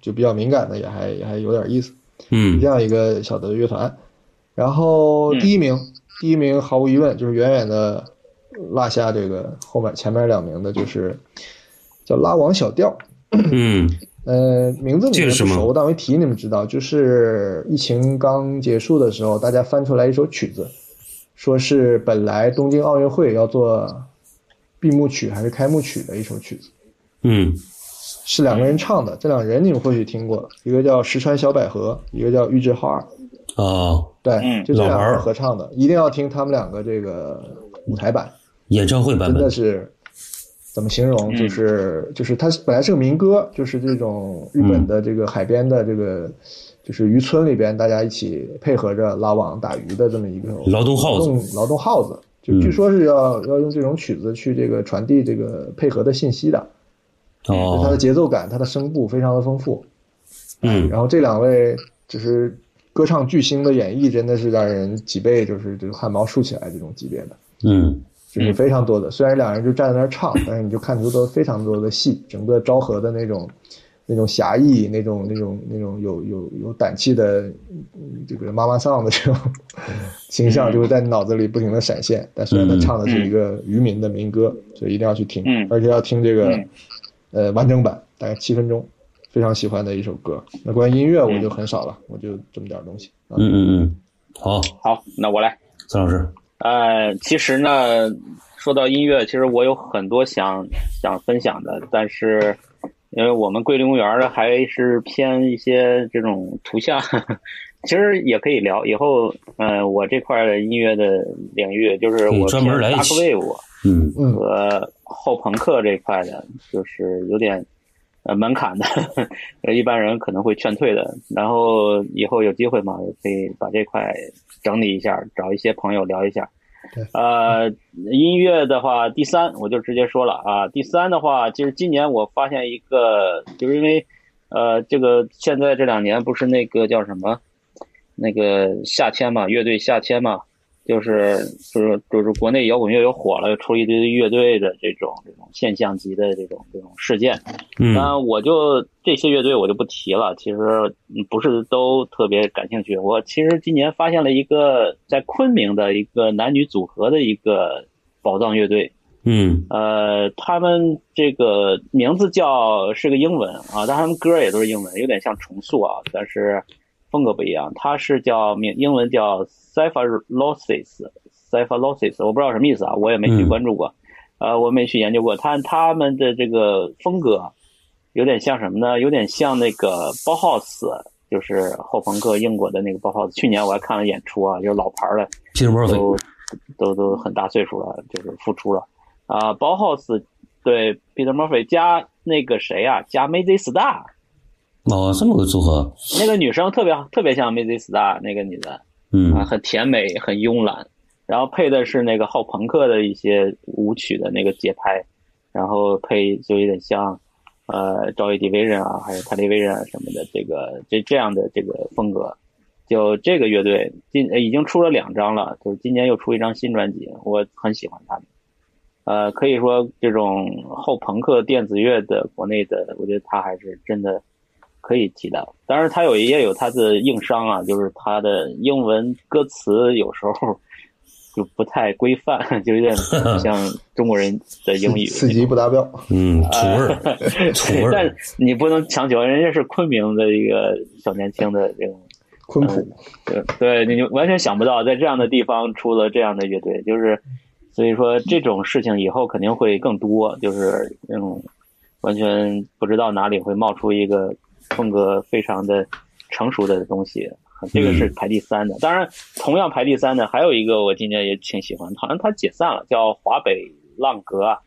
就比较敏感的，也还也还有点意思。嗯这样一个小的乐团。然后第一名，第一名毫无疑问就是远远的落下这个后面前面两名的，就是叫拉网小调。嗯呃，名字你们不熟，但我一提你们知道，就是疫情刚结束的时候，大家翻出来一首曲子，说是本来东京奥运会要做闭幕曲还是开幕曲的一首曲子，嗯是两个人唱的。这两个人你们或许听过，一个叫石川小百合，一个叫玉置浩二。哦，对，嗯就这两个合唱的，一定要听他们两个这个舞台版，演唱会版本真的，是怎么形容？嗯就是就是它本来是个民歌，就是这种日本的这个海边的这个。就是渔村里边，大家一起配合着拉网打鱼的这么一个劳动号子劳动劳动号子，就嗯据说是要、要用这种曲子去这个传递这个配合的信息的，就它的哦，节奏感、它的声部非常的丰富。嗯。然后这两位就是歌唱巨星的演绎，真的是让人脊背就是这个汗毛竖起来这种级别的，嗯。就是非常多的。虽然两人就站在那儿唱，但是你就看出都非常多的戏，整个昭和的那种那种侠义，那种那种那种有有有胆气的嗯这个妈妈桑的这种 形象，就会在你脑子里不停的闪现。但虽然他唱的是一个渔民的民歌，所以一定要去听，嗯。而且要听这个嗯呃完整版，大概七分钟。非常喜欢的一首歌。那关于音乐我就很少了，我就这么点东西。啊嗯嗯嗯，好，好，那我来。孙老师，呃，其实呢，说到音乐，其实我有很多想想分享的，但是因为我们桂林公园呢还是偏一些这种图像，其实也可以聊。以后，呃，我这块的音乐的领域，就是我专门来 wave 嗯嗯和后朋克这块的，就是有点呃门槛的，一般人可能会劝退的。然后以后有机会嘛，也可以把这块整理一下，找一些朋友聊一下对。呃，音乐的话，第三我就直接说了啊，第三的话，就是今年我发现一个，就是因为呃，这个现在这两年不是那个叫什么，那个夏天嘛，乐队夏天嘛，就是就是就是国内摇滚乐又火了，又出一堆乐队的这种这种现象级的这种这种事件，嗯那我就这些乐队我就不提了，其实嗯不是都特别感兴趣。我其实今年发现了一个在昆明的一个男女组合的一个宝藏乐队，嗯呃，他们这个名字叫是个英文啊，但他们歌也都是英文，有点像重塑啊，但是风格不一样。它是叫名英文叫 Cypherlosis，Cypherlosis，我不知道什么意思啊，我也没去嗯关注过，呃，我没去研究过。他他们的这个风格有点像什么呢？有点像那个包浩斯，就是后朋克英国的那个包浩斯。去年我还看了演出啊，就是老牌儿的都都都很大岁数了，就是复出了啊。包浩斯对 Peter Murphy 加那个谁啊，加 Mazzy Star 哦，这么个组合，那个女生特别特别像 Mazzy Star 那个女的啊，嗯很甜美，很慵懒，然后配的是那个后朋克的一些舞曲的那个节拍，然后配就有点像呃 Joy Division 啊，还有 Television 啊什么的这个这这样的这个风格。就这个乐队今呃已经出了两张了，就是今年又出一张新专辑，我很喜欢他们。呃，可以说这种后朋克电子乐的国内的，我觉得他还是真的可以提到。当然，他有也有他的硬伤啊，就是他的英文歌词有时候就不太规范，就有点 像中国人的英语。四级不达标。嗯，土味儿，土味但，你不能强求，人家是昆明的一个小年轻的这种昆普，对对，你就完全想不到，在这样的地方出了这样的乐队，就是所以说这种事情以后肯定会更多，就是那种完全不知道哪里会冒出一个风格非常的成熟的东西。这个是排第三的，当然，同样排第三的还有一个我今年也挺喜欢，好像他解散了，叫华北浪格啊，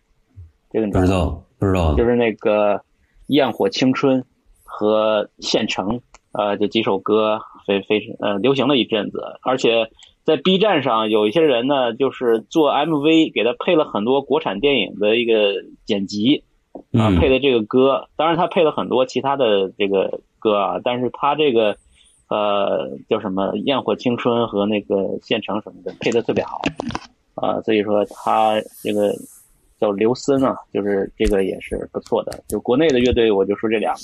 这个你不知道不知道。就，是那个《焰火青春》和《县城》呃这几首歌非非呃流行了一阵子，而且在 B 站上有一些人呢，就是做 MV 给他配了很多国产电影的一个剪辑啊、嗯配的这个歌，当然他配了很多其他的这个歌啊，但是他这个呃叫什么《焰火青春》和那个《县城》什么的配的特别好啊、所以说他这个叫刘森啊，就是这个也是不错的。就国内的乐队，我就说这两个。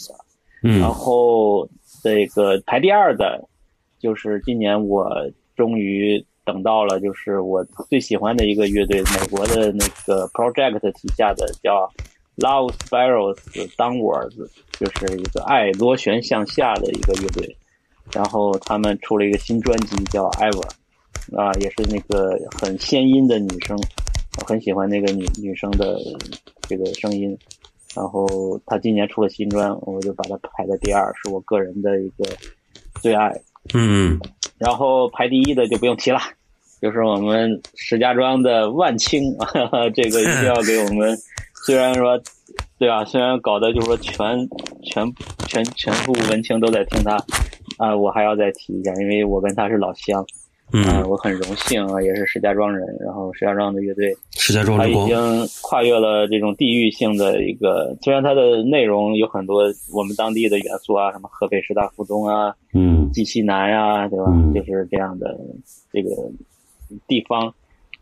嗯然后这个排第二的，就是今年我终于等到了，就是我最喜欢的一个乐队，美国的那个 Project 旗下的叫 Love Spirals Downwards，就是一个爱螺旋向下的一个乐队。然后他们出了一个新专辑叫 Ever，啊，也是那个很仙音的女生，我很喜欢那个女女生的这个声音。然后她今年出了新专，我就把它排在第二，是我个人的一个最爱。嗯然后排第一的就不用提了，就是我们石家庄的万青啊，这个一定要给我们，虽然说，对啊，虽然搞得就是说全全全全部文青都在听他，啊、我还要再提一下，因为我跟他是老乡，啊、嗯，我很荣幸啊，也是石家庄人，然后石家庄的乐队石家庄他已，经跨越了这种地域性的一个，虽然它的内容有很多我们当地的元素啊，什么河北师大附中啊，嗯。济西南呀、对吧？嗯。就是这样的这个地方，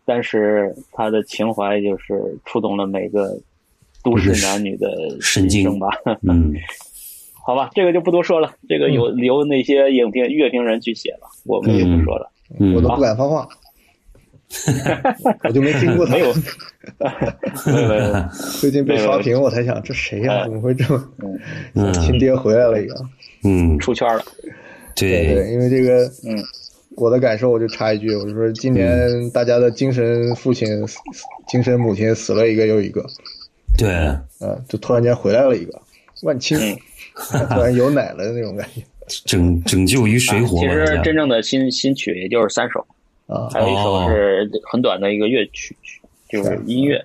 但是他的情怀就是触动了每个都市男女的神经吧。嗯，好吧，这个就不多说了，这个有由那些影评乐评人去写了，我们就不说了。嗯。我都不敢发话，我就没听过他。没。有，没有，最近被刷屏，我才想这谁呀、哎。怎么会这么？嗯。亲爹回来了一样。嗯，出圈了。对。对，对，因为这个，嗯，我的感受我就插一句，我就说今年大家的精神父亲、死精神母亲死了一个又一个，对，啊，就突然间回来了一个万青，嗯。突然有奶了的那种感觉拯拯救于水火其实真正的新新曲也就是三首，啊，还有一首哦。是很短的一个乐曲，就是音乐。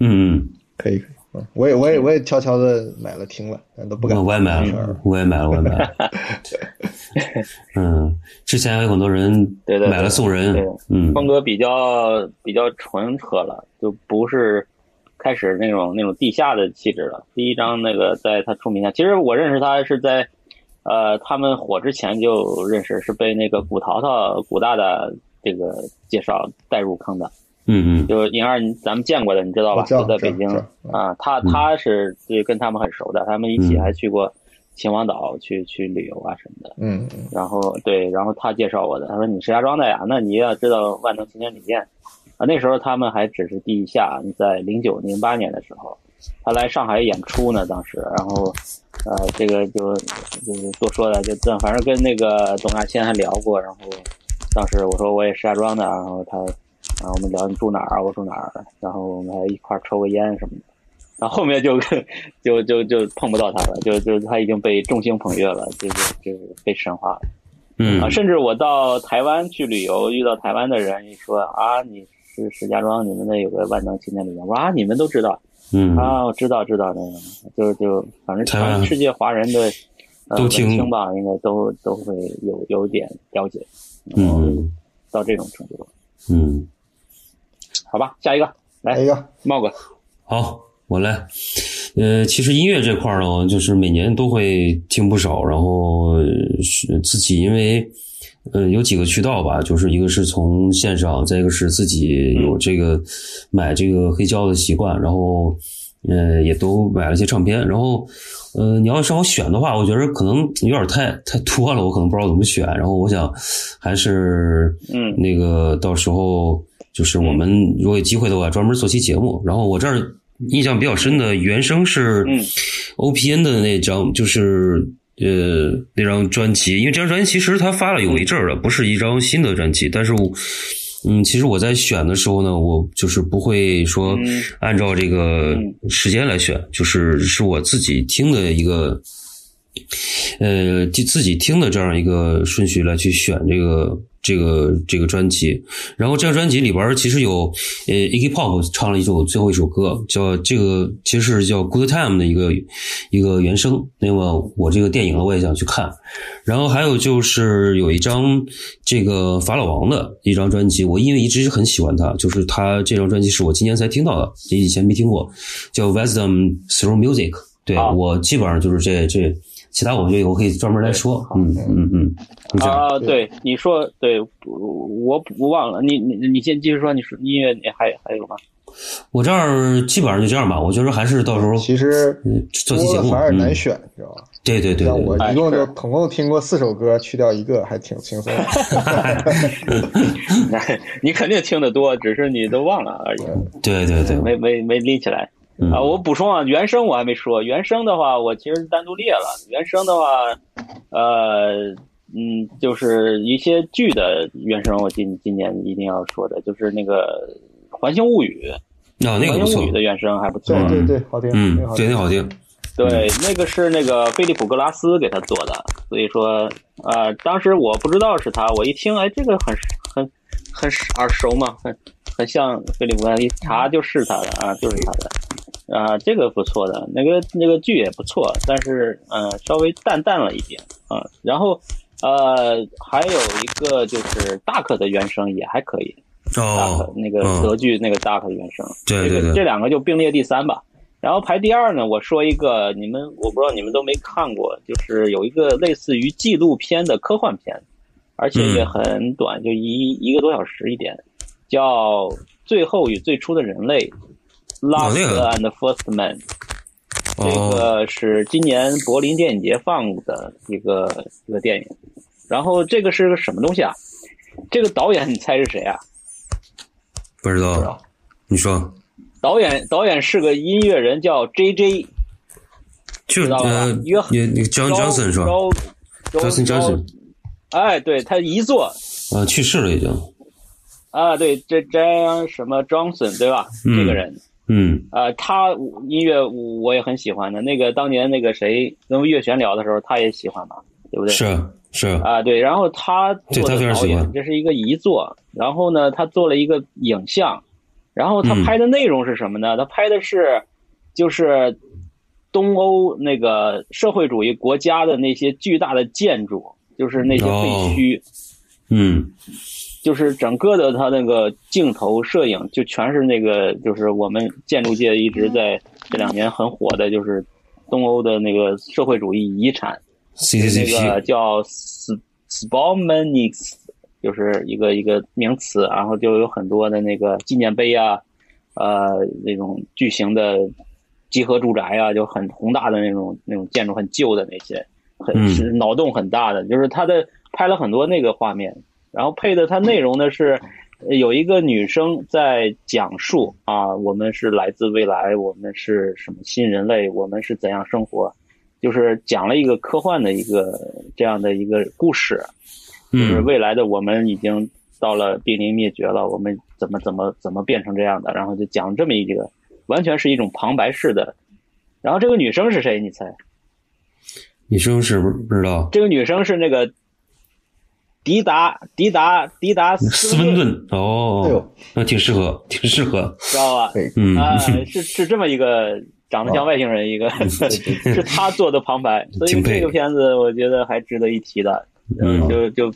嗯可以可以，嗯，我也我也我也悄悄的买了听了，但都不敢嗯，我也买了，我也买了，我也买了。嗯，之前有很多人对对对买了送人对，嗯。风格比较比较纯和了，就不是开始那种那种地下的气质了。第一张那个在他出名下，其实我认识他是在呃他们火之前就认识，是被那个古淘淘古大大这个介绍带入坑的。嗯嗯就是银二，咱们见过的，你知道吧？就在北京啊，他嗯他是对跟他们很熟的，他们一起嗯还去过秦皇岛去去旅游啊什么的。嗯嗯然后对，然后他介绍我的，他说你石家庄的呀，那你要知道万能青年旅店啊。那时候他们还只是地下，在零九零八年的时候，他来上海演出呢，当时，然后呃，这个就就是多说了，就这反正跟那个董亚千还聊过，然后当时我说我也石家庄的，然后他然后我们聊你住哪儿啊，我住哪儿，然后我们还一块儿抽个烟什么的。然后后面就就就就碰不到他了，就就他已经被众星捧月了，就是就是被神化了。嗯啊，甚至我到台湾去旅游，遇到台湾的人一说啊，你是石家庄，你们那有个万能青年旅店，我说啊，你们都知道嗯。啊，我知道知道那个，就就反正全世界华人的呃都听听吧，应该都都会有有点了解，嗯。到这种程度，嗯，好吧，下一个来来一个，茂哥，好，我来。呃，其实音乐这块儿呢，就是每年都会听不少，然后呃是自己因为呃有几个渠道吧，就是一个是从线上，再一个是自己有这个买这个黑胶的习惯，然后呃也都买了一些唱片，然后呃你要让我选的话，我觉得可能有点太太多了，我可能不知道怎么选，然后我想还是嗯。那个到时候就是我们如果有机会的话，专门做期节目。然后我这儿印象比较深的原声是嗯。OPN 的那张，就是呃那张专辑，因为这张专辑其实他发了有一阵儿了，不是一张新的专辑，但是我。嗯，其实我在选的时候呢，我就是不会说嗯按照这个嗯时间来选，就是是我自己听的一个，呃，自自己听的这样一个顺序来去选这个这个这个专辑。然后这张专辑里边其实有呃 Iggy Pop 唱了一首最后一首歌，叫这个其实是叫《Good Time》的一个一个原声。那么我这个电影呢，我也想去看。然后还有就是有一张这个法老王的一张专辑，我因为一直很喜欢他，就是他这张专辑是我今年才听到的，以前没听过，叫 Wisdom Through Music。对、好我基本上就是这这，其他我觉得我可以专门来说。嗯嗯嗯。啊，对，你说对，我我忘了，你你你先继续说，你说音乐你还还有吗？我这儿基本上就这样吧，我觉得还是到时候其实嗯做期节目。反而难嗯，选，你知道吧？对对对像我，一共就总共听过四首歌，去掉一个还挺轻松的。你肯定听得多，只是你都忘了而已，对对对，没没没拎起来。嗯啊，我补充啊，原声我还没说。原声的话，我其实单独列了。原声的话，呃，嗯，就是一些剧的原声，我今今年一定要说的，就是那个《环形物语》。啊，那个不错环形物语》的原声还不错对。对对，好听，嗯对，那。好听。对，那个是那个菲利普格拉斯给他做的，所以说，呃，当时我不知道是他，我一听，哎，这个很很很耳熟嘛，很很像菲利普格拉斯，一查就是他的啊，就是他的，啊，这个不错的，那个那个剧也不错，但是呃，稍微淡淡了一点啊，然后呃，还有一个就是大可的原声也还可以，哦，那个嗯德剧那个大可的原声，对对对这个这两个就并列第三吧。然后排第二呢，我说一个你们我不知道你们都没看过，就是有一个类似于纪录片的科幻片，而且也很短，就一一个多小时一点，叫《最后与最初的人类》（Last and First Man）。这哦，个是今年柏林电影节放的一个一个电影。然后这个是个什么东西啊？这个导演你猜是谁啊？不知道，你说，导演导演是个音乐人，叫 J J 就是约翰也那个 John Johnson 是吧？Johnson Johnson 哎，对他遗作啊，去世了已经。啊，对，这这什么 Johnson 对吧？嗯这个人嗯啊，他音乐我也很喜欢的。那个当年那个谁跟岳璇聊的时候，他也喜欢嘛，对不对？是是，啊，对，然后他做的导演，这是一个遗作。然后呢，他做了一个影像，然后他嗯拍的内容是什么呢？他拍的是就是东欧那个社会主义国家的那些巨大的建筑，就是那些废墟，嗯就是整个的他那个镜头摄影就全是那个，就是我们建筑界一直在这两年很火的，就是东欧的那个社会主义遗产。那个，CCCP，叫 S s p o m a n i x 就是一个一个名词，然后就有很多的那个纪念碑啊，呃，那种巨型的集合住宅啊，就很宏大的那种那种建筑，很旧的那些，很脑洞很大的，就是他的拍了很多那个画面，然后配的它内容呢是。呃有一个女生在讲述啊，我们是来自未来，我们是什么新人类，我们是怎样生活，就是讲了一个科幻的一个这样的一个故事，就是嗯未来的我们已经到了濒临灭绝了，我们怎么怎么怎么变成这样的，然后就讲这么一个，完全是一种旁白式的。然后这个女生是谁？你猜？女生是不不知道这个女生是那个迪达迪达迪达斯温顿哎哦呦，那挺适合，挺适合，知道吧？啊，是是这么一个长得像外星人一个，是他做的旁白，所以这个片子我觉得还值得一提的。嗯。就就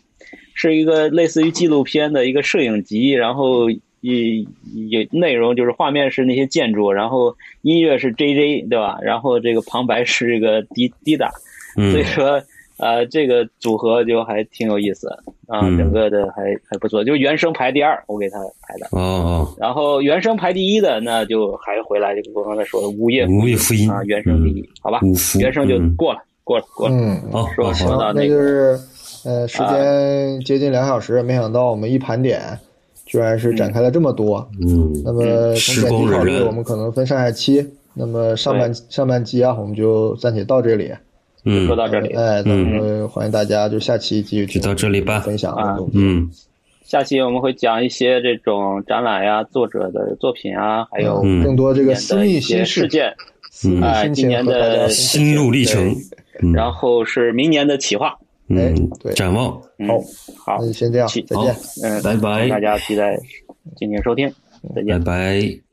是一个类似于纪录片的一个摄影集，然后也也内容就是画面是那些建筑，然后音乐是 J J 对吧？然后这个旁白是这个迪迪达，所以嗯说呃这个组合就还挺有意思啊，嗯整个的还还不错，就原声排第二，我给他排的。哦哦，然后原声排第一的，那就还回来，就我刚才说的午夜午夜福音啊，原声第一，好吧五，福原声就嗯过了，过了，过了。嗯，好，说到那就那个，是呃，时间接近两小时，没想到我们一盘点，居然是展开了这么多。嗯，那么从时剪辑考虑，我们可能分上下期。那么上半上半期啊，我们就暂且到这里。嗯。说，到这里，哎，咱们欢迎大家就下期继续就到这里吧，分享啊。嗯。下期我们会讲一些这种展览呀、作者的作品啊，还有嗯。更多这个的一些心事、件，私密哎心情今年的心路历程，嗯。然后是明年的企划。嗯对，展望，嗯好，好。那，就先这样，再见。嗯，拜拜。大家期待敬请收听，再见。拜。拜。